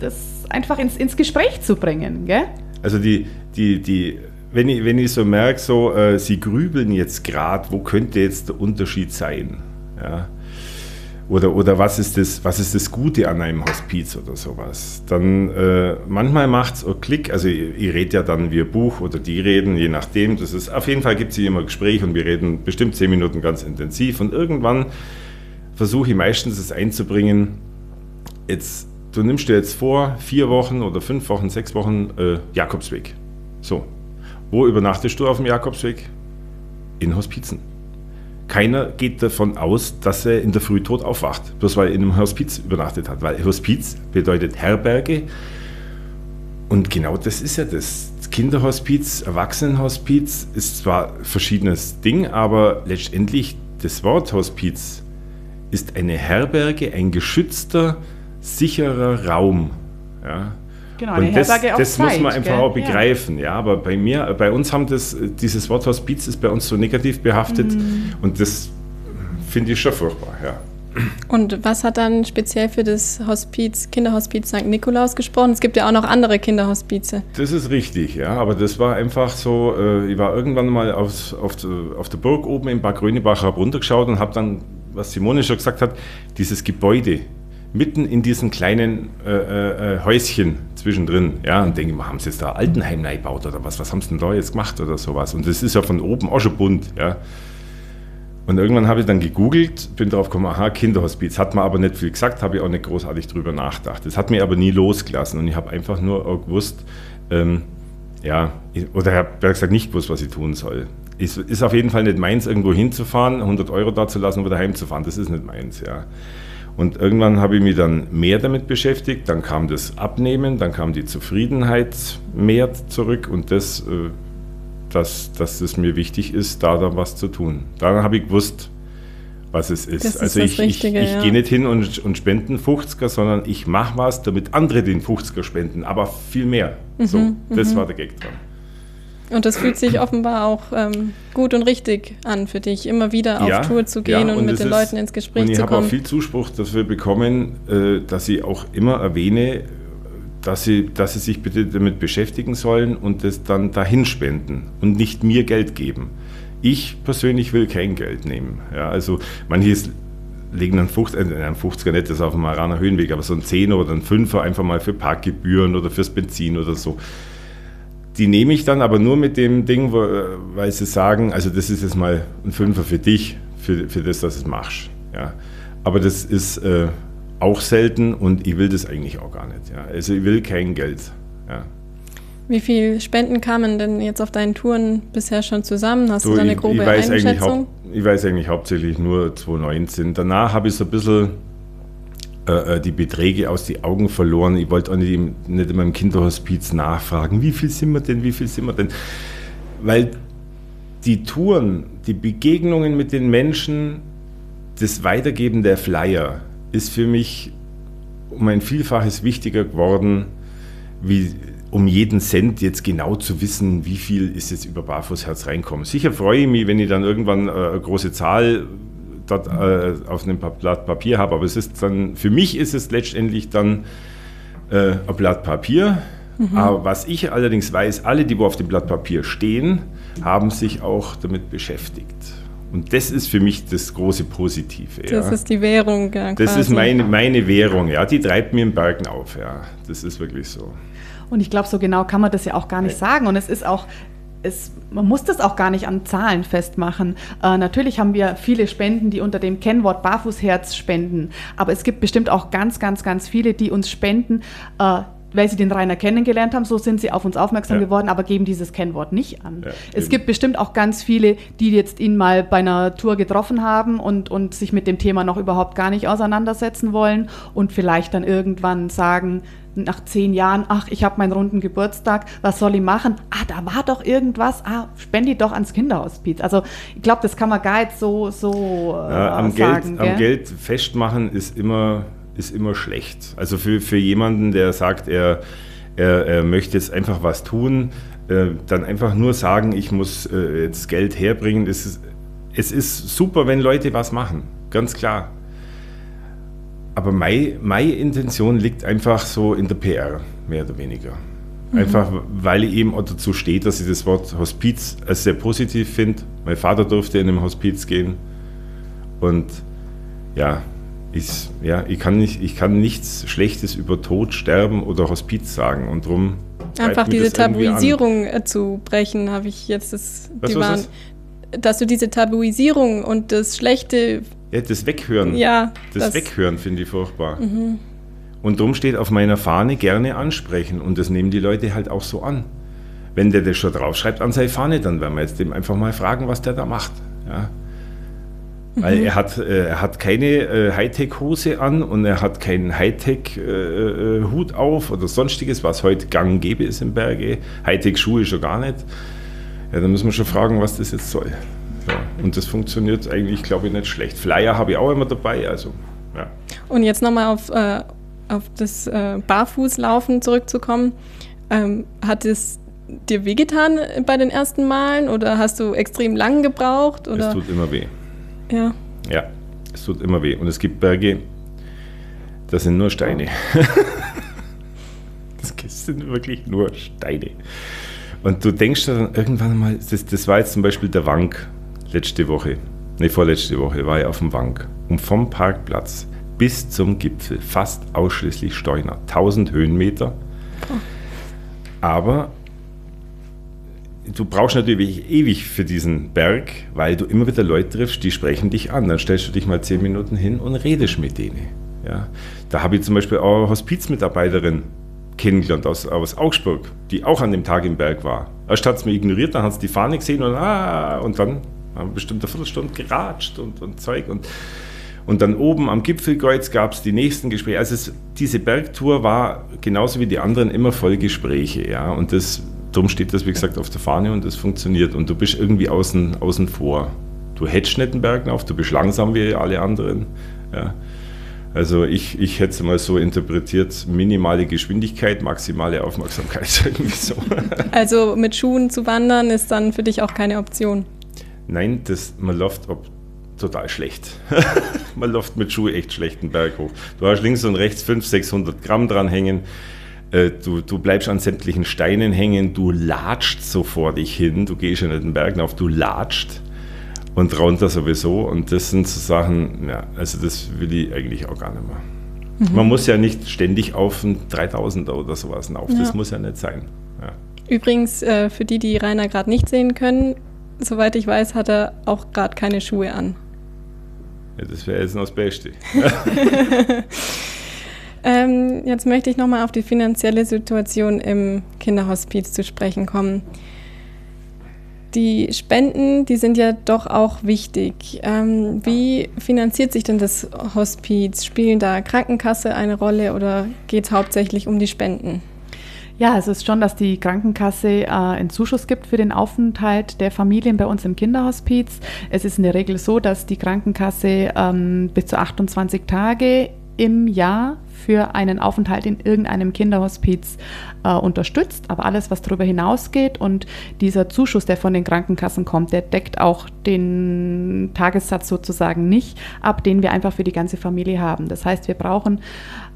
das einfach ins, ins Gespräch zu bringen. Gell? Also die, die, die, wenn ich, wenn ich so merke, so, äh, Sie grübeln jetzt gerade, wo könnte jetzt der Unterschied sein? Ja? Oder, oder was, ist das, was ist das Gute an einem Hospiz oder sowas? Dann äh, manchmal macht es Klick, also ich, ich rede ja dann ein Buch oder die reden, je nachdem. Das ist, auf jeden Fall gibt es hier immer Gespräch und wir reden bestimmt zehn Minuten ganz intensiv und irgendwann versuche ich meistens es einzubringen, jetzt du nimmst dir jetzt vor, vier Wochen oder fünf Wochen, sechs Wochen äh, Jakobsweg. So. Wo übernachtest du auf dem Jakobsweg? In Hospizen. Keiner geht davon aus, dass er in der Früh tot aufwacht, bloß weil er in einem Hospiz übernachtet hat. Weil Hospiz bedeutet Herberge. Und genau das ist ja das. Kinderhospiz, Erwachsenenhospiz ist zwar ein verschiedenes Ding, aber letztendlich das Wort Hospiz ist eine Herberge, ein geschützter, sicherer Raum. Ja. Genau, eine und das, das Zeit, muss man einfach gell? auch begreifen. Ja. ja. aber bei mir, bei uns haben das, dieses Wort Hospiz ist bei uns so negativ behaftet mhm. und das finde ich schon furchtbar. Ja. Und was hat dann speziell für das Hospiz, Kinderhospiz St. Nikolaus gesprochen? Es gibt ja auch noch andere Kinderhospize. Das ist richtig, ja, aber das war einfach so, äh, ich war irgendwann mal auf, auf, auf der Burg oben in Bad Grönebach runtergeschaut und habe dann, was Simone schon gesagt hat, dieses Gebäude mitten in diesen kleinen äh, äh, äh Häuschen zwischendrin, ja, und denke, haben sie jetzt da Altenheim gebaut oder was, was haben sie denn da jetzt gemacht oder sowas? Und das ist ja von oben auch schon bunt, ja. Und irgendwann habe ich dann gegoogelt, bin drauf gekommen, aha, Kinderhospiz. Hat man aber nicht viel gesagt, habe ich auch nicht großartig drüber nachgedacht. Das hat mir aber nie losgelassen und ich habe einfach nur gewusst, ähm, ja, oder habe gesagt, nicht gewusst, was ich tun soll. Es ist auf jeden Fall nicht meins, irgendwo hinzufahren, 100 Euro da zu lassen wieder heimzufahren. Das ist nicht meins, ja. Und irgendwann habe ich mich dann mehr damit beschäftigt. Dann kam das Abnehmen, dann kam die Zufriedenheit mehr zurück und das äh, dass, dass es mir wichtig ist, da dann was zu tun. Dann habe ich gewusst, was es ist. ist also ich, Richtige, ich, ich ja. gehe nicht hin und, und spende 50er, sondern ich mache was, damit andere den 50er spenden, aber viel mehr. Mhm, so, das mhm. war der Gag dran. Und das fühlt sich offenbar auch ähm, gut und richtig an für dich, immer wieder auf ja, Tour zu gehen ja, und, und mit den ist, Leuten ins Gespräch zu kommen. Und ich habe auch viel Zuspruch dafür bekommen, äh, dass ich auch immer erwähne, dass sie, dass sie sich bitte damit beschäftigen sollen und das dann dahin spenden und nicht mir Geld geben. Ich persönlich will kein Geld nehmen. Ja, also manche legen einen, 50, äh, einen 50er nicht, das ist auf dem Maraner Höhenweg, aber so ein 10er oder ein 5er einfach mal für Parkgebühren oder fürs Benzin oder so. Die nehme ich dann aber nur mit dem Ding, wo, äh, weil sie sagen, also das ist jetzt mal ein Fünfer für dich, für, für das, dass du es machst. Ja. Aber das ist... Äh, auch selten und ich will das eigentlich auch gar nicht. Ja. Also ich will kein Geld. Ja. Wie viele Spenden kamen denn jetzt auf deinen Touren bisher schon zusammen? Hast du, du da eine grobe ich, ich Einschätzung? ich weiß eigentlich hauptsächlich nur 2019. Danach habe ich so ein bisschen äh, äh, die Beträge aus den Augen verloren. Ich wollte auch nicht, nicht in meinem Kinderhospiz nachfragen, wie viel sind wir denn, wie viel sind wir denn? Weil die Touren, die Begegnungen mit den Menschen, das Weitergeben der Flyer, ist für mich um ein Vielfaches wichtiger geworden, wie um jeden Cent jetzt genau zu wissen, wie viel ist jetzt über Barfußherz reinkommen. Sicher freue ich mich, wenn ich dann irgendwann äh, eine große Zahl dort äh, auf einem Blatt Papier habe, aber es ist dann, für mich ist es letztendlich dann äh, ein Blatt Papier. Mhm. Aber was ich allerdings weiß, alle, die wo auf dem Blatt Papier stehen, haben sich auch damit beschäftigt. Und das ist für mich das große Positive. Das ja. ist die Währung. Ja, das ist meine, meine Währung, ja. Die treibt mir im Bergen auf, ja. Das ist wirklich so. Und ich glaube, so genau kann man das ja auch gar nicht sagen. Und es ist auch, es, man muss das auch gar nicht an Zahlen festmachen. Äh, natürlich haben wir viele Spenden, die unter dem Kennwort Barfußherz spenden. Aber es gibt bestimmt auch ganz, ganz, ganz viele, die uns spenden. Äh, weil sie den Rainer kennengelernt haben, so sind sie auf uns aufmerksam ja. geworden, aber geben dieses Kennwort nicht an. Ja, es gibt bestimmt auch ganz viele, die jetzt ihn mal bei einer Tour getroffen haben und, und sich mit dem Thema noch überhaupt gar nicht auseinandersetzen wollen und vielleicht dann irgendwann sagen, nach zehn Jahren, ach, ich habe meinen runden Geburtstag, was soll ich machen? Ah, da war doch irgendwas, ah, spende doch ans Kinderhospiz. Also ich glaube, das kann man gar nicht so, so äh, ja, am sagen. Geld, am Geld festmachen ist immer ist immer schlecht. Also für, für jemanden, der sagt, er, er, er möchte jetzt einfach was tun, äh, dann einfach nur sagen, ich muss äh, jetzt Geld herbringen. Es ist, es ist super, wenn Leute was machen, ganz klar. Aber meine, meine Intention liegt einfach so in der PR, mehr oder weniger. Mhm. Einfach, weil ich eben auch dazu stehe, dass ich das Wort Hospiz als sehr positiv finde. Mein Vater durfte in einem Hospiz gehen. Und ja, ist, ja, ich kann, nicht, ich kann nichts Schlechtes über Tod, Sterben oder Hospiz sagen und drum. Einfach diese Tabuisierung äh, zu brechen, habe ich jetzt das, Was, was, was? dass du diese Tabuisierung und das Schlechte. Ja, das Weghören. Ja. Das, das Weghören finde ich furchtbar. Mhm. Und drum steht auf meiner Fahne gerne ansprechen und das nehmen die Leute halt auch so an. Wenn der das schon draufschreibt an seine Fahne, dann werden wir jetzt dem einfach mal fragen, was der da macht. Ja. Weil mhm. er hat, äh, er hat keine äh, Hightech-Hose an und er hat keinen Hightech-Hut äh, auf oder sonstiges, was heute gang gäbe ist im Berge. Hightech-Schuhe schon gar nicht. Ja, da müssen wir schon fragen, was das jetzt soll. Ja, und das funktioniert eigentlich, glaube ich, nicht schlecht. Flyer habe ich auch immer dabei. Also, ja. Und jetzt nochmal auf, äh, auf das äh, Barfußlaufen zurückzukommen. Ähm, hat es dir wehgetan bei den ersten Malen oder hast du extrem lang gebraucht? Oder? Es tut immer weh. Ja. Ja. Es tut immer weh. Und es gibt Berge, das sind nur Steine. das sind wirklich nur Steine. Und du denkst dann irgendwann mal, das, das war jetzt zum Beispiel der Wank letzte Woche, ne, vorletzte Woche war ich auf dem Wank. Und vom Parkplatz bis zum Gipfel fast ausschließlich Steuner. 1000 Höhenmeter. Oh. Aber du brauchst natürlich ewig für diesen Berg, weil du immer wieder Leute triffst, die sprechen dich an. Dann stellst du dich mal 10 Minuten hin und redest mit denen. Ja. Da habe ich zum Beispiel auch eine Hospizmitarbeiterin kennengelernt aus, aus Augsburg, die auch an dem Tag im Berg war. Erst hat es mir ignoriert, dann hat sie die Fahne gesehen und, ah, und dann haben wir bestimmt eine Viertelstunde geratscht und, und Zeug. Und, und dann oben am Gipfelkreuz gab es die nächsten Gespräche. Also es, diese Bergtour war genauso wie die anderen immer voll Gespräche. Ja? Und das, darum steht das, wie gesagt, auf der Fahne und das funktioniert. Und du bist irgendwie außen, außen vor. Du hättest nicht den Berg auf, du bist langsam wie alle anderen. Ja? Also ich, ich hätte es mal so interpretiert, minimale Geschwindigkeit, maximale Aufmerksamkeit. Irgendwie so. Also mit Schuhen zu wandern ist dann für dich auch keine Option? Nein, das, man läuft ob, total schlecht. man läuft mit Schuhen echt schlechten Berg hoch. Du hast links und rechts 500, 600 Gramm dran hängen. Äh, du, du bleibst an sämtlichen Steinen hängen, du latscht so vor dich hin, du gehst ja nicht den Berg auf, du latscht und runter sowieso. Und das sind so Sachen, ja, also das will ich eigentlich auch gar nicht mehr. Mhm. Man muss ja nicht ständig auf ein 3000er oder sowas auf. Ja. Das muss ja nicht sein. Ja. Übrigens, äh, für die, die Rainer gerade nicht sehen können, soweit ich weiß, hat er auch gerade keine Schuhe an. Ja, das wäre jetzt noch das Beste. ähm, jetzt möchte ich nochmal auf die finanzielle Situation im Kinderhospiz zu sprechen kommen. Die Spenden, die sind ja doch auch wichtig. Ähm, wie finanziert sich denn das Hospiz? Spielen da Krankenkasse eine Rolle oder geht es hauptsächlich um die Spenden? Ja, es ist schon, dass die Krankenkasse äh, einen Zuschuss gibt für den Aufenthalt der Familien bei uns im Kinderhospiz. Es ist in der Regel so, dass die Krankenkasse ähm, bis zu 28 Tage im Jahr für einen Aufenthalt in irgendeinem Kinderhospiz äh, unterstützt. Aber alles, was darüber hinausgeht und dieser Zuschuss, der von den Krankenkassen kommt, der deckt auch den Tagessatz sozusagen nicht ab, den wir einfach für die ganze Familie haben. Das heißt, wir brauchen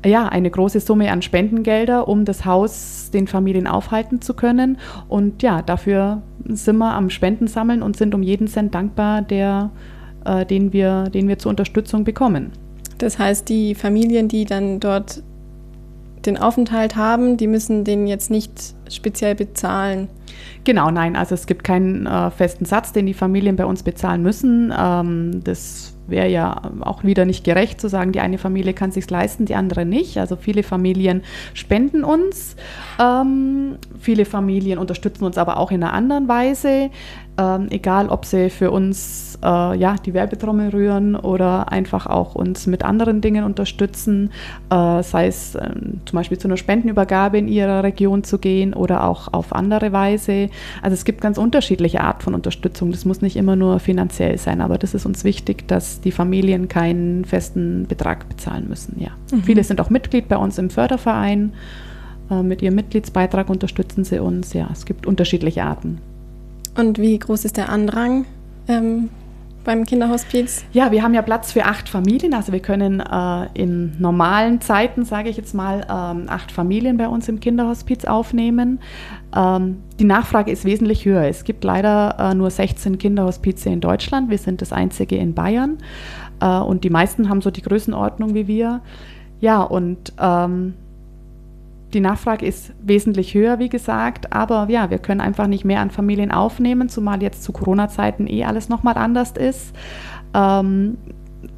ja eine große Summe an Spendengelder, um das Haus den Familien aufhalten zu können. Und ja, dafür sind wir am Spenden sammeln und sind um jeden Cent dankbar, der, äh, den, wir, den wir zur Unterstützung bekommen. Das heißt, die Familien, die dann dort den Aufenthalt haben, die müssen den jetzt nicht speziell bezahlen. Genau, nein, also es gibt keinen äh, festen Satz, den die Familien bei uns bezahlen müssen. Ähm, das wäre ja auch wieder nicht gerecht zu sagen, die eine Familie kann sich leisten, die andere nicht. Also viele Familien spenden uns, ähm, viele Familien unterstützen uns aber auch in einer anderen Weise, ähm, egal ob sie für uns äh, ja, die Werbetrommel rühren oder einfach auch uns mit anderen Dingen unterstützen, äh, sei es äh, zum Beispiel zu einer Spendenübergabe in ihrer Region zu gehen oder auch auf andere Weise. Also es gibt ganz unterschiedliche Art von Unterstützung. Das muss nicht immer nur finanziell sein, aber das ist uns wichtig, dass die Familien keinen festen Betrag bezahlen müssen. Ja. Mhm. Viele sind auch Mitglied bei uns im Förderverein. Äh, mit ihrem Mitgliedsbeitrag unterstützen sie uns. Ja, es gibt unterschiedliche Arten. Und wie groß ist der Andrang ähm, beim Kinderhospiz? Ja, wir haben ja Platz für acht Familien. Also wir können äh, in normalen Zeiten, sage ich jetzt mal, ähm, acht Familien bei uns im Kinderhospiz aufnehmen. Ähm, die Nachfrage ist wesentlich höher. Es gibt leider äh, nur 16 Kinderhospize in Deutschland. Wir sind das einzige in Bayern. Äh, und die meisten haben so die Größenordnung wie wir. Ja, und ähm, die Nachfrage ist wesentlich höher, wie gesagt, aber ja, wir können einfach nicht mehr an Familien aufnehmen, zumal jetzt zu Corona-Zeiten eh alles nochmal anders ist. Ähm,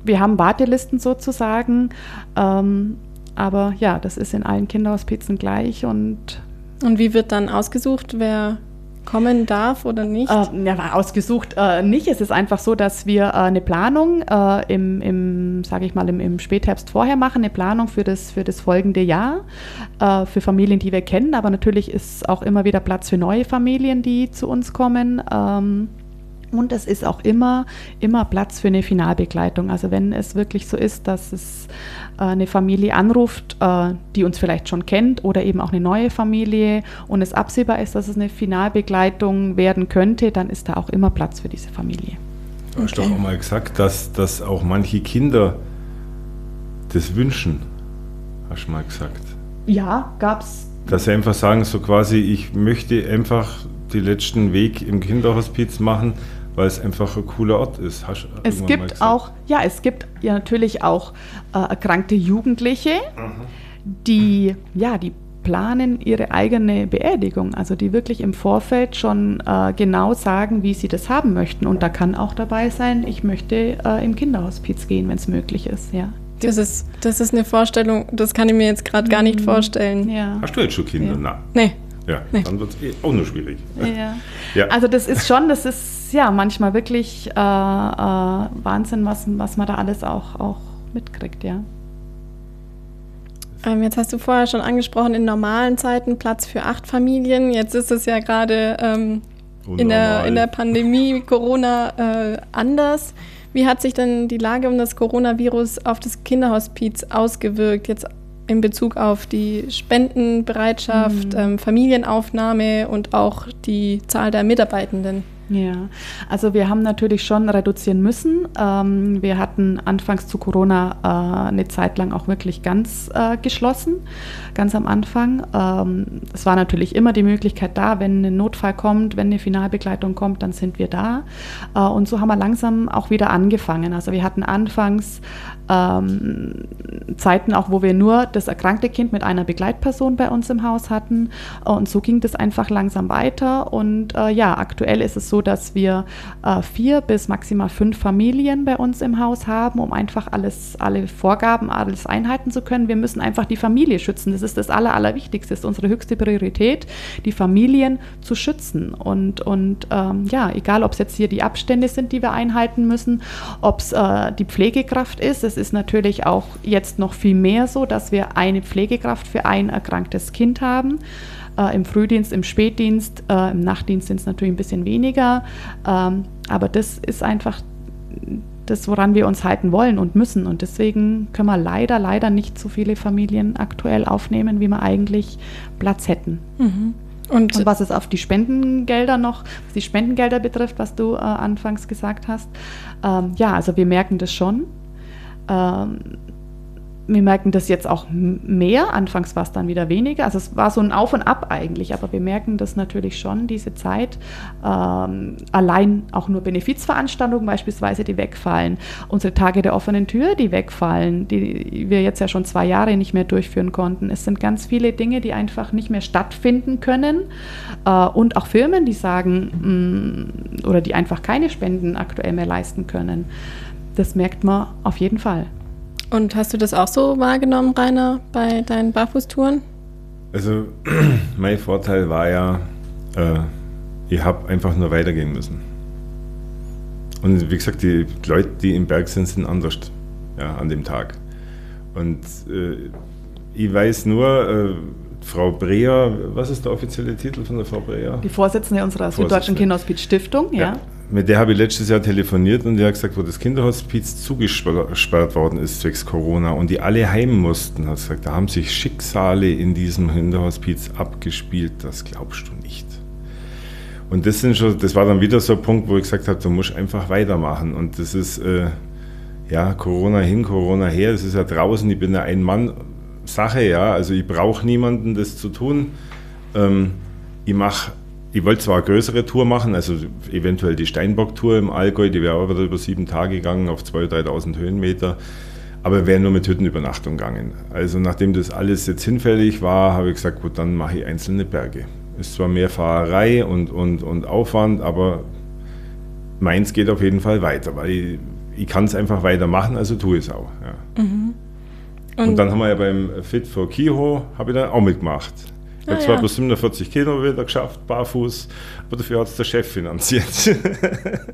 wir haben Wartelisten sozusagen, ähm, aber ja, das ist in allen Kinderhospizen gleich und und wie wird dann ausgesucht, wer kommen darf oder nicht? Äh, ja, ausgesucht äh, nicht. Es ist einfach so, dass wir äh, eine Planung äh, im, im sage ich mal, im, im, Spätherbst vorher machen, eine Planung für das, für das folgende Jahr, äh, für Familien, die wir kennen, aber natürlich ist auch immer wieder Platz für neue Familien, die zu uns kommen. Ähm, und es ist auch immer, immer Platz für eine Finalbegleitung. Also wenn es wirklich so ist, dass es äh, eine Familie anruft, äh, die uns vielleicht schon kennt oder eben auch eine neue Familie und es absehbar ist, dass es eine Finalbegleitung werden könnte, dann ist da auch immer Platz für diese Familie. Du hast doch auch mal gesagt, dass, dass auch manche Kinder das wünschen. Hast du mal gesagt. Ja, gab es. Dass sie einfach sagen, so quasi, ich möchte einfach den letzten Weg im Kinderhospiz machen, weil es einfach ein cooler Ort ist. Hast es gibt auch, ja, es gibt ja natürlich auch äh, erkrankte Jugendliche, mhm. die, ja, die planen ihre eigene Beerdigung, also die wirklich im Vorfeld schon äh, genau sagen, wie sie das haben möchten. Und da kann auch dabei sein, ich möchte äh, im Kinderhospiz gehen, wenn es möglich ist, ja. Das ist, das ist eine Vorstellung, das kann ich mir jetzt gerade gar nicht mhm. vorstellen. Ja. Hast du jetzt schon Kinder? Ja. Nein. Nee. Ja, nee. dann wird es eh auch nur schwierig. Ja. ja. Also das ist schon, das ist ja manchmal wirklich äh, äh, Wahnsinn, was, was man da alles auch, auch mitkriegt, ja. Ähm, jetzt hast du vorher schon angesprochen, in normalen Zeiten Platz für acht Familien. Jetzt ist es ja gerade ähm, in, der, in der Pandemie Corona äh, anders. Wie hat sich denn die Lage um das Coronavirus auf das Kinderhospiz ausgewirkt? Jetzt in Bezug auf die Spendenbereitschaft, mhm. ähm, Familienaufnahme und auch die Zahl der Mitarbeitenden? Ja, also wir haben natürlich schon reduzieren müssen. Ähm, wir hatten anfangs zu Corona äh, eine Zeit lang auch wirklich ganz äh, geschlossen, ganz am Anfang. Ähm, es war natürlich immer die Möglichkeit da, wenn ein Notfall kommt, wenn eine Finalbegleitung kommt, dann sind wir da. Äh, und so haben wir langsam auch wieder angefangen. Also wir hatten anfangs ähm, Zeiten auch, wo wir nur das erkrankte Kind mit einer Begleitperson bei uns im Haus hatten. Und so ging das einfach langsam weiter. Und äh, ja, aktuell ist es so, dass wir äh, vier bis maximal fünf Familien bei uns im Haus haben, um einfach alles, alle Vorgaben, alles einhalten zu können. Wir müssen einfach die Familie schützen. Das ist das Aller, Allerwichtigste, das ist unsere höchste Priorität, die Familien zu schützen. Und, und ähm, ja, egal ob es jetzt hier die Abstände sind, die wir einhalten müssen, ob es äh, die Pflegekraft ist. Es ist natürlich auch jetzt noch viel mehr so, dass wir eine Pflegekraft für ein erkranktes Kind haben. Äh, Im Frühdienst, im Spätdienst, äh, im Nachtdienst sind es natürlich ein bisschen weniger. Ähm, aber das ist einfach das, woran wir uns halten wollen und müssen. Und deswegen können wir leider, leider nicht so viele Familien aktuell aufnehmen, wie wir eigentlich Platz hätten. Mhm. Und, und, was es auf die Spendengelder noch, was die Spendengelder betrifft, was du äh, anfangs gesagt hast, ähm, ja, also wir merken das schon. Ähm, wir merken das jetzt auch mehr. Anfangs war es dann wieder weniger. Also es war so ein Auf und Ab eigentlich. Aber wir merken das natürlich schon, diese Zeit. Ähm, allein auch nur Benefizveranstaltungen beispielsweise, die wegfallen. Unsere Tage der offenen Tür, die wegfallen, die wir jetzt ja schon zwei Jahre nicht mehr durchführen konnten. Es sind ganz viele Dinge, die einfach nicht mehr stattfinden können. Äh, und auch Firmen, die sagen, mh, mm, oder die einfach keine Spenden aktuell mehr leisten können. Das merkt man auf jeden Fall. Und hast du das auch so wahrgenommen, Rainer, bei deinen Barfußtouren? Also, mein Vorteil war ja, äh, ich habe einfach nur weitergehen müssen. Und wie gesagt, die Leute, die im Berg sind, sind anders ja, an dem Tag. Und äh, ich weiß nur, äh, Frau Breer, was ist der offizielle Titel von der Frau Breer? Die Vorsitzende unserer Vorsitzende. Süddeutschen Kinderhospiz Stiftung, ja. ja mit der habe ich letztes Jahr telefoniert und die hat gesagt, wo das Kinderhospiz zugesperrt worden ist zwecks Corona und die alle heim mussten, hat gesagt, da haben sich Schicksale in diesem Kinderhospiz abgespielt, das glaubst du nicht. Und das sind schon, das war dann wieder so ein Punkt, wo ich gesagt habe, du musst einfach weitermachen. Und das ist äh, ja Corona hin, Corona her, das ist ja draußen, ich bin eine Ein-Mann-Sache, ja, also ich brauche niemanden, das zu tun. Ähm, ich mache ich wollte zwar eine größere Tour machen, also eventuell die Steinbock-Tour im Allgäu, die wäre aber wieder über sieben Tage gegangen auf 2.000, 3.000 Höhenmeter, aber wäre nur mit Hüttenübernachtung gegangen. Also nachdem das alles jetzt hinfällig war, habe ich gesagt, gut, dann mache ich einzelne Berge. Ist zwar mehr Fahrerei und, und, und Aufwand, aber meins geht auf jeden Fall weiter, weil ich, ich kann es einfach weitermachen, also tue ich es auch. Ja. Mhm. Und, und, dann haben wir ja beim Fit for Kiho, habe ich dann auch mitgemacht. Ich habe ah, zwar ja. bloß 47 Kilometer geschafft, barfuß, aber dafür hat es der Chef finanziert.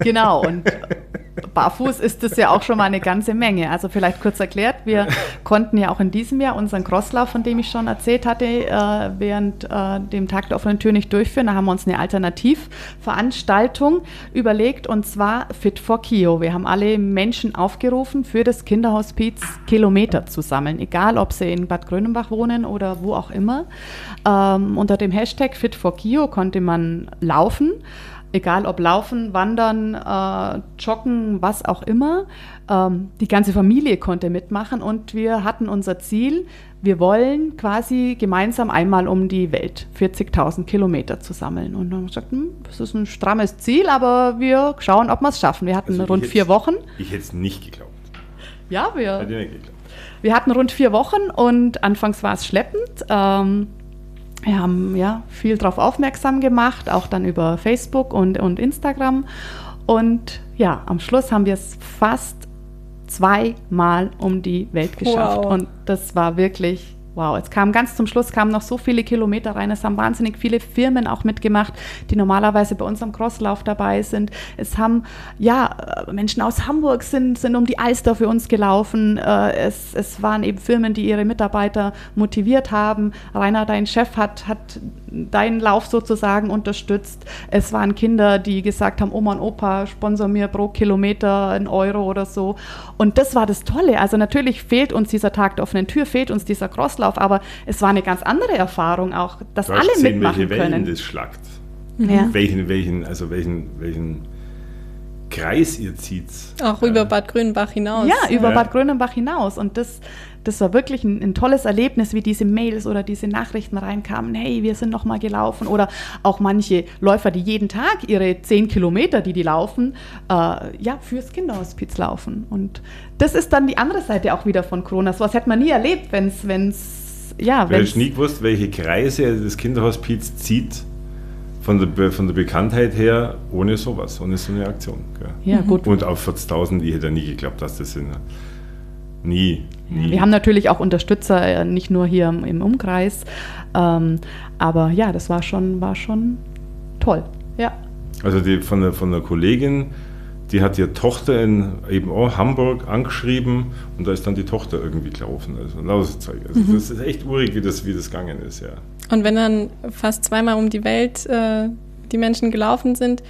Genau, und barfuß ist das ja auch schon mal eine ganze Menge. Also vielleicht kurz erklärt, wir konnten ja auch in diesem Jahr unseren Crosslauf, von dem ich schon erzählt hatte, äh, während äh, dem Tag der offenen Tür nicht durchführen. Da haben wir uns eine Alternativveranstaltung überlegt und zwar Fit for Kio. Wir haben alle Menschen aufgerufen, für das Kinderhospiz Kilometer zu sammeln, egal ob sie in Bad Grönenbach wohnen oder wo auch immer. Ähm, unter dem Hashtag Fit for Kio konnte man laufen egal ob Laufen, Wandern, äh, Joggen, was auch immer. Ähm, die ganze Familie konnte mitmachen und wir hatten unser Ziel, wir wollen quasi gemeinsam einmal um die Welt 40.000 Kilometer zu sammeln. Und dann haben wir gesagt, hm, das ist ein strammes Ziel, aber wir schauen, ob wir es schaffen. Wir hatten also rund vier Wochen. Ich hätte es nicht geglaubt. Ja, wir, wir hatten rund vier Wochen und anfangs war es schleppend. Ähm, wir haben ja viel darauf aufmerksam gemacht, auch dann über Facebook und, und Instagram. Und ja, am Schluss haben wir es fast zweimal um die Welt geschafft. Wow. Und das war wirklich Wow, es kam ganz zum Schluss kamen noch so viele Kilometer rein. Es haben wahnsinnig viele Firmen auch mitgemacht, die normalerweise bei uns am Crosslauf dabei sind. Es haben ja Menschen aus Hamburg sind, sind um die Alster für uns gelaufen. Äh, es, es waren eben Firmen, die ihre Mitarbeiter motiviert haben. Rainer, dein Chef, hat, hat deinen Lauf sozusagen unterstützt. Es waren Kinder, die gesagt haben, Oma und Opa, sponsor mir pro Kilometer einen Euro oder so. Und das war das Tolle. Also natürlich fehlt uns dieser Tag der offenen Tür, fehlt uns dieser Crosslauf. Auslauf, aber es war eine ganz andere Erfahrung auch, dass alle sehen, mitmachen welche Wellen können. das schlagt. Ja. Welchen, welchen, also welchen, welchen Kreis ihr zieht. Auch über Bad Grünenbach hinaus. Ja, über ja. Bad Grünenbach hinaus. Und das, das war wirklich ein, ein, tolles Erlebnis, wie diese Mails oder diese Nachrichten reinkamen. Hey, wir sind noch mal gelaufen. Oder auch manche Läufer, die jeden Tag ihre zehn Kilometer, die die laufen, äh, ja, fürs Kinderhospiz laufen. Und das ist dann die andere Seite auch wieder von Corona. So was hätte man nie erlebt, wenn es, wenn es, ja, wenn es... nie gewusst, welche Kreise das Kinderhospiz zieht von der, von der Bekanntheit her ohne sowas, ohne so eine Aktion. Gell. Ja, gut. Und auf 40.000, ich hätte nie geglaubt, dass das sind. Nie, nie. Wir haben natürlich auch Unterstützer, äh, nicht nur hier im Umkreis. Ähm, aber ja, das war schon, war schon toll. Ja. Also die, von, der, von der Kollegin, die hat ihre Tochter in eben auch Hamburg angeschrieben und da ist dann die Tochter irgendwie gelaufen. Also lauter Zeug. Also mhm. das ist echt urig, wie das, wie das gegangen ist, ja. Und wenn dann fast zweimal um die Welt äh, die Menschen gelaufen sind,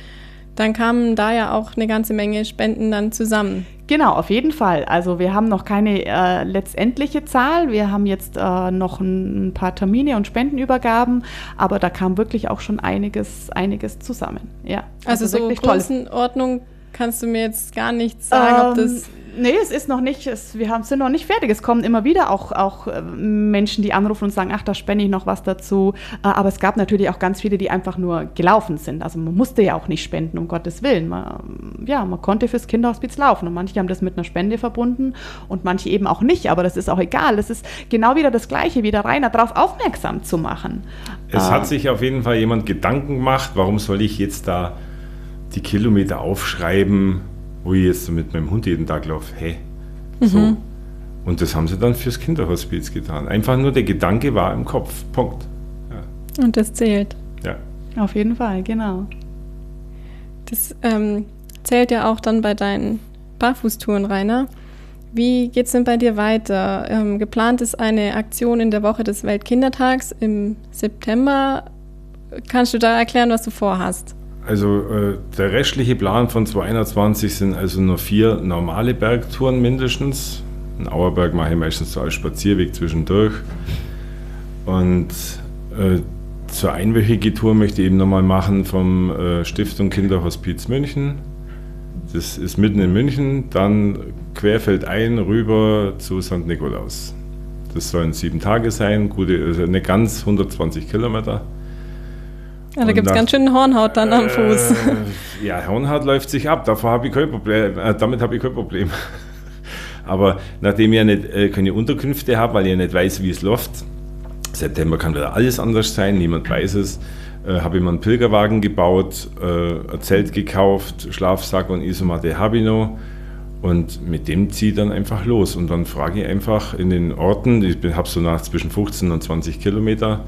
dann kamen da ja auch eine ganze Menge Spenden dann zusammen. Genau, auf jeden Fall. Also wir haben noch keine äh, letztendliche Zahl. Wir haben jetzt äh, noch ein paar Termine und Spendenübergaben, aber da kam wirklich auch schon einiges, einiges zusammen. Ja, also, also so Größenordnung kannst du mir jetzt gar nicht sagen, ähm, ob das Nee, es ist noch nicht, es, wir haben, sind noch nicht fertig. Es kommen immer wieder auch, auch äh, Menschen, die anrufen und sagen, ach, da spende ich noch was dazu. Äh, aber es gab natürlich auch ganz viele, die einfach nur gelaufen sind. Also man musste ja auch nicht spenden, um Gottes Willen. Man, ja, man konnte fürs Kinderhospiz laufen. Und manche haben das mit einer Spende verbunden und manche eben auch nicht. Aber das ist auch egal. Das ist genau wieder das Gleiche, wie der Rainer, darauf aufmerksam zu machen. Es äh, hat sich auf jeden Fall jemand Gedanken gemacht, warum soll ich jetzt da die Kilometer aufschreiben wo ich jetzt mit meinem Hund jeden Tag laufe, hey, mhm. so. Und das haben sie dann fürs Kinderhospiz getan. Einfach nur der Gedanke war im Kopf. Punkt. Ja. Und das zählt. Ja. Auf jeden Fall, genau. Das ähm, zählt ja auch dann bei deinen Barfußtouren, Rainer. Wie geht es denn bei dir weiter? Ähm, geplant ist eine Aktion in der Woche des Weltkindertags im September. Kannst du da erklären, was du vorhast? Also äh, der restliche Plan von 2021 sind also nur vier normale Bergtouren mindestens. In Auerberg mache ich meistens so als Spazierweg zwischendurch. Und äh, zur einwöchige Tour möchte ich eben nochmal machen vom äh, Stiftung Kinderhospiz München. Das ist mitten in München, dann querfeldein rüber zu St. Nikolaus. Das sollen sieben Tage sein, gute, also nicht ganz 120 Kilometer. Ja, da gibt es ganz schön Hornhaut dann am Fuß. Äh, ja, Hornhaut läuft sich ab, davor habe ich kein Problem, äh, damit habe ich kein Problem. Aber nachdem ich ja nicht äh, keine Unterkünfte habe, weil ich ja nicht weiß, wie es läuft, September kann wieder alles anders sein, niemand weiß es, äh, habe ich mir einen Pilgerwagen gebaut, äh, ein Zelt gekauft, Schlafsack und Isomatte habe ich noch. Und mit dem ziehe ich dann einfach los. Und dann frage ich einfach in den Orten, ich habe so nach zwischen 15 und 20 Kilometer,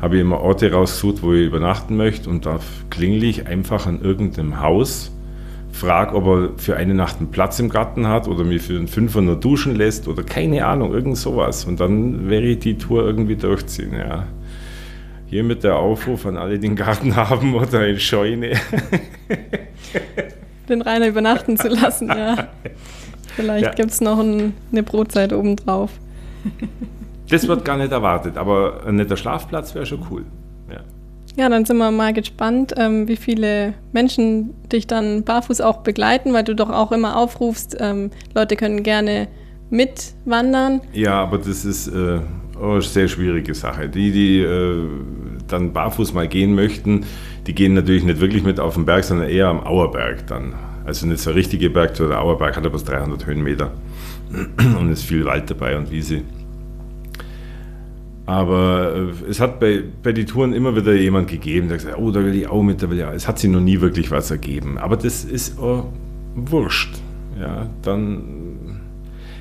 habe ich immer Orte rausgesucht, wo ich übernachten möchte und da klingel ich einfach an irgendeinem Haus, frage, ob er für eine Nacht einen Platz im Garten hat oder mir für einen Fünfer nur duschen lässt oder keine Ahnung, irgend sowas. Und dann werde ich die Tour irgendwie durchziehen, ja. Hier mit der Aufruf an alle, die einen Garten haben oder eine Scheune. Den Rainer übernachten zu lassen, ja. Vielleicht ja. gibt es noch ein, eine Brotzeit obendrauf. Das wird gar nicht erwartet, aber ein netter Schlafplatz wäre schon cool. Ja. Ja, dann sind wir mal gespannt, ähm, wie viele Menschen dich dann barfuß auch begleiten, weil du doch auch immer aufrufst, ähm, Leute können gerne mitwandern. Ja, aber das ist äh, eine sehr schwierige Sache. Die, die äh, dann barfuß mal gehen möchten, die gehen natürlich nicht wirklich mit auf den Berg, sondern eher am Auerberg dann. Also nicht so ein richtiger Berg, der Auerberg hat aber 300 Höhenmeter und ist viel Wald dabei und Wiese. Aber äh, es hat bei, bei den Touren immer wieder jemand gegeben, der gesagt oh, da will ich auch mit, da will ich auch. Es hat sich noch nie wirklich was ergeben. Aber das ist oh, wurscht. Ja, dann,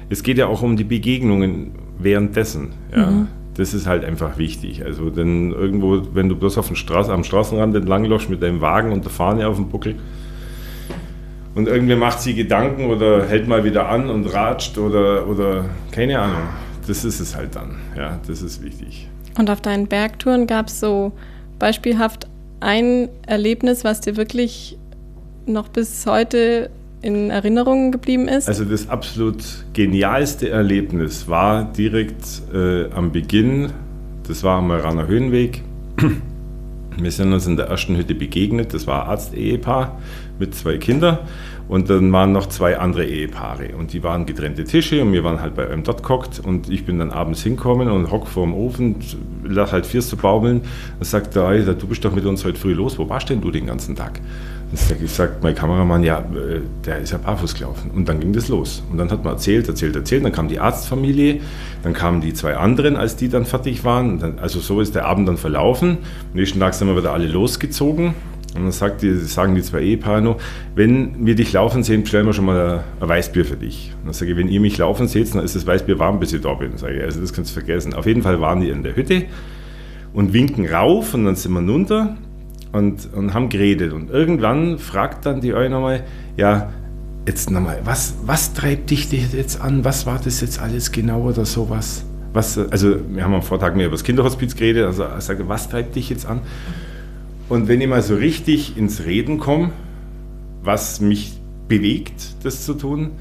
es geht ja auch um die Begegnungen währenddessen. Ja. Mhm. Das ist halt einfach wichtig. Also, denn irgendwo, wenn du bloß auf den Straß, am Straßenrand entlang läufst mit deinem Wagen und der Fahne auf dem Buckel und irgendwer macht sich Gedanken oder hält mal wieder an und ratscht oder, oder keine Ahnung das ist es halt dann. Ja, das ist wichtig. Und auf deinen Bergtouren gab es so beispielhaft ein Erlebnis, was dir wirklich noch bis heute in Erinnerung geblieben ist? Also das absolut genialste Erlebnis war direkt äh, am Beginn, das war am Maraner Höhenweg. Wir sind uns in der ersten Hütte begegnet, das war Arzt-Ehepaar mit zwei Kindern und dann waren noch zwei andere Ehepaare und die waren getrennte Tische und wir waren halt bei einem dort gehockt und ich bin dann abends hinkommen und hock vor dem Ofen, lach halt vier zu baumeln. Dann sagt der Alter, du bist doch mit uns heute früh los, wo warst denn du den ganzen Tag? Dann ich sagt mein Kameramann, ja, äh, der ist ja barfuß gelaufen. Und dann ging das los. Und dann hat man erzählt, erzählt, erzählt. Dann kam die Arztfamilie, dann kamen die zwei anderen, als die dann fertig waren. Dann, also so ist der Abend dann verlaufen. Am nächsten Tag sind wir wieder alle losgezogen und dann sagt die, sagen die zwei Ehepaare noch, wenn wir dich laufen sehen, bestellen wir schon mal ein Weißbier für dich. Und dann sage ich, wenn ihr mich laufen seht, dann ist das Weißbier warm, bis ich da bin. Sage ich, also das kannst du vergessen. Auf jeden Fall waren die in der Hütte und winken rauf und dann sind wir runter und, und haben geredet. Und irgendwann fragt dann die eine nochmal, ja, jetzt nochmal, was, was treibt dich jetzt an? Was war das jetzt alles genau oder sowas? Was, also wir haben am Vortag mehr über das Kinderhospiz geredet, also er sagte, was treibt dich jetzt an? Und wenn ich mal so richtig ins Reden komme, was mich bewegt, das zu tun,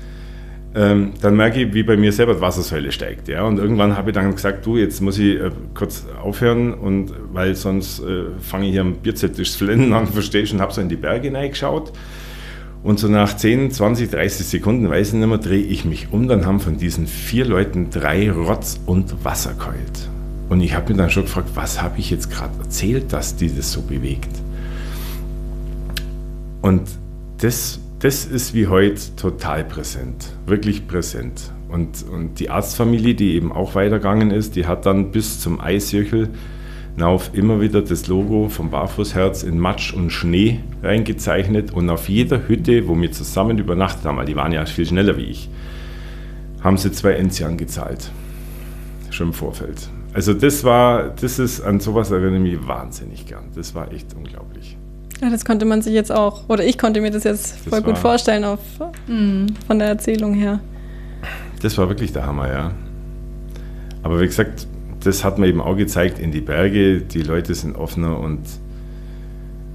ähm, dann merke ich, wie bei mir selber die Wassersäule steigt. Ja? Und irgendwann habe ich dann gesagt, du, jetzt muss ich äh, kurz aufhören, und, weil sonst äh, fange ich hier am Bierzett durchs Flennen an, verstehst du, und habe so in die Berge hineingeschaut. Und so nach 10, 20, 30 Sekunden, weiß ich nicht mehr, drehe ich mich um, dann haben von diesen vier Leuten drei Rotz und Wasser geheult. Und ich habe mir dann schon gefragt, was habe ich jetzt gerade erzählt, dass die das so bewegt? Und das, das ist wie heute total präsent, wirklich präsent. Und, und die Arztfamilie, die eben auch weitergegangen ist, die hat dann bis zum Eisjöchel auf immer wieder das Logo vom Barfußherz in Matsch und Schnee reingezeichnet und auf jeder Hütte, wo wir zusammen übernachtet haben, weil die waren ja viel schneller wie ich, haben sie zwei Enzian gezahlt. Schon im Vorfeld. Also das war, das ist, an sowas erinnere ich mich wahnsinnig gern. Das war echt unglaublich. Ja, das konnte man sich jetzt auch, oder ich konnte mir das jetzt das voll gut vorstellen auf, mh, von der Erzählung her. Das war wirklich der Hammer, ja. Aber wie gesagt, das hat man eben auch gezeigt in die Berge, die Leute sind offener und,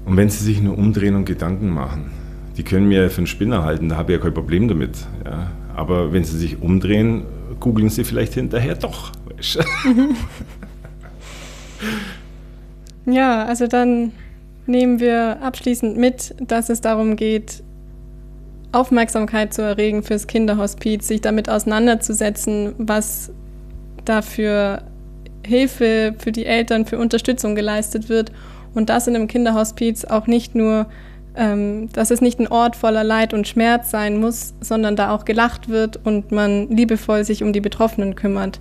und wenn sie sich nur umdrehen und Gedanken machen, die können mir für einen Spinner halten, da habe ich ja kein Problem damit. Ja. Aber wenn sie sich umdrehen, googeln sie vielleicht hinterher doch. ja, also dann nehmen wir abschließend mit, dass es darum geht, Aufmerksamkeit zu erregen fürs Kinderhospiz, sich damit auseinanderzusetzen, was dafür Hilfe für die Eltern, für Unterstützung geleistet wird. Und das in einem Kinderhospiz auch nicht nur, ähm, dass es nicht ein Ort voller Leid und Schmerz sein muss, sondern da auch gelacht wird und man liebevoll sich um die Betroffenen kümmert.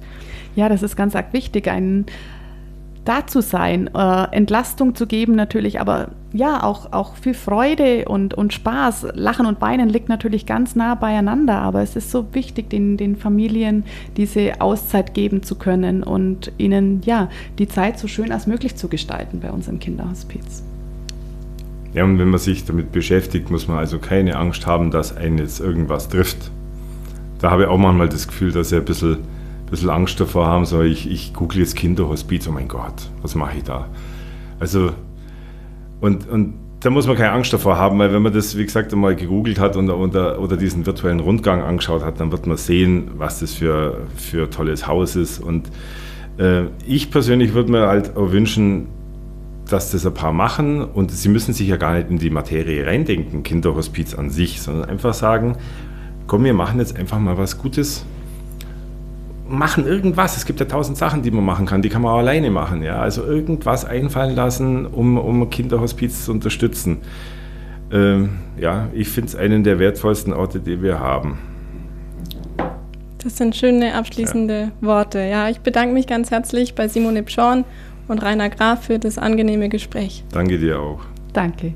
Ja, das ist ganz arg wichtig, ein da zu sein, äh, Entlastung zu geben natürlich, aber ja, auch, auch viel Freude und, und Spaß. Lachen und Weinen liegt natürlich ganz nah beieinander, aber es ist so wichtig, den, den Familien diese Auszeit geben zu können und ihnen ja die Zeit so schön als möglich zu gestalten bei uns im Kinderhospiz. Ja, und wenn man sich damit beschäftigt, muss man also keine Angst haben, dass einen jetzt irgendwas trifft. Da habe ich auch manchmal das Gefühl, dass er ein bisschen bisschen Angst davor haben, so ich, ich google jetzt Kinderhospiz, oh mein Gott, was mache ich da? Also, und, und da muss man keine Angst davor haben, weil wenn man das, wie gesagt, einmal gegoogelt hat und, oder, oder diesen virtuellen Rundgang angeschaut hat, dann wird man sehen, was das für, für ein tolles Haus ist. Und äh, ich persönlich würde mir halt auch wünschen, dass das ein paar machen und sie müssen sich ja gar nicht in die Materie reindenken, Kinderhospiz an sich, sondern einfach sagen, komm, wir machen jetzt einfach mal was Gutes, machen irgendwas. Es gibt ja tausend Sachen, die man machen kann, die kann man auch alleine machen. Ja? Also irgendwas einfallen lassen, um, um Kinderhospiz zu unterstützen. Ähm, ja, ich finde es einen der wertvollsten Orte, die wir haben. Das sind schöne abschließende ja. Worte. Ja, ich bedanke mich ganz herzlich bei Simone Pschorn und Rainer Graf für das angenehme Gespräch. Danke dir auch. Danke.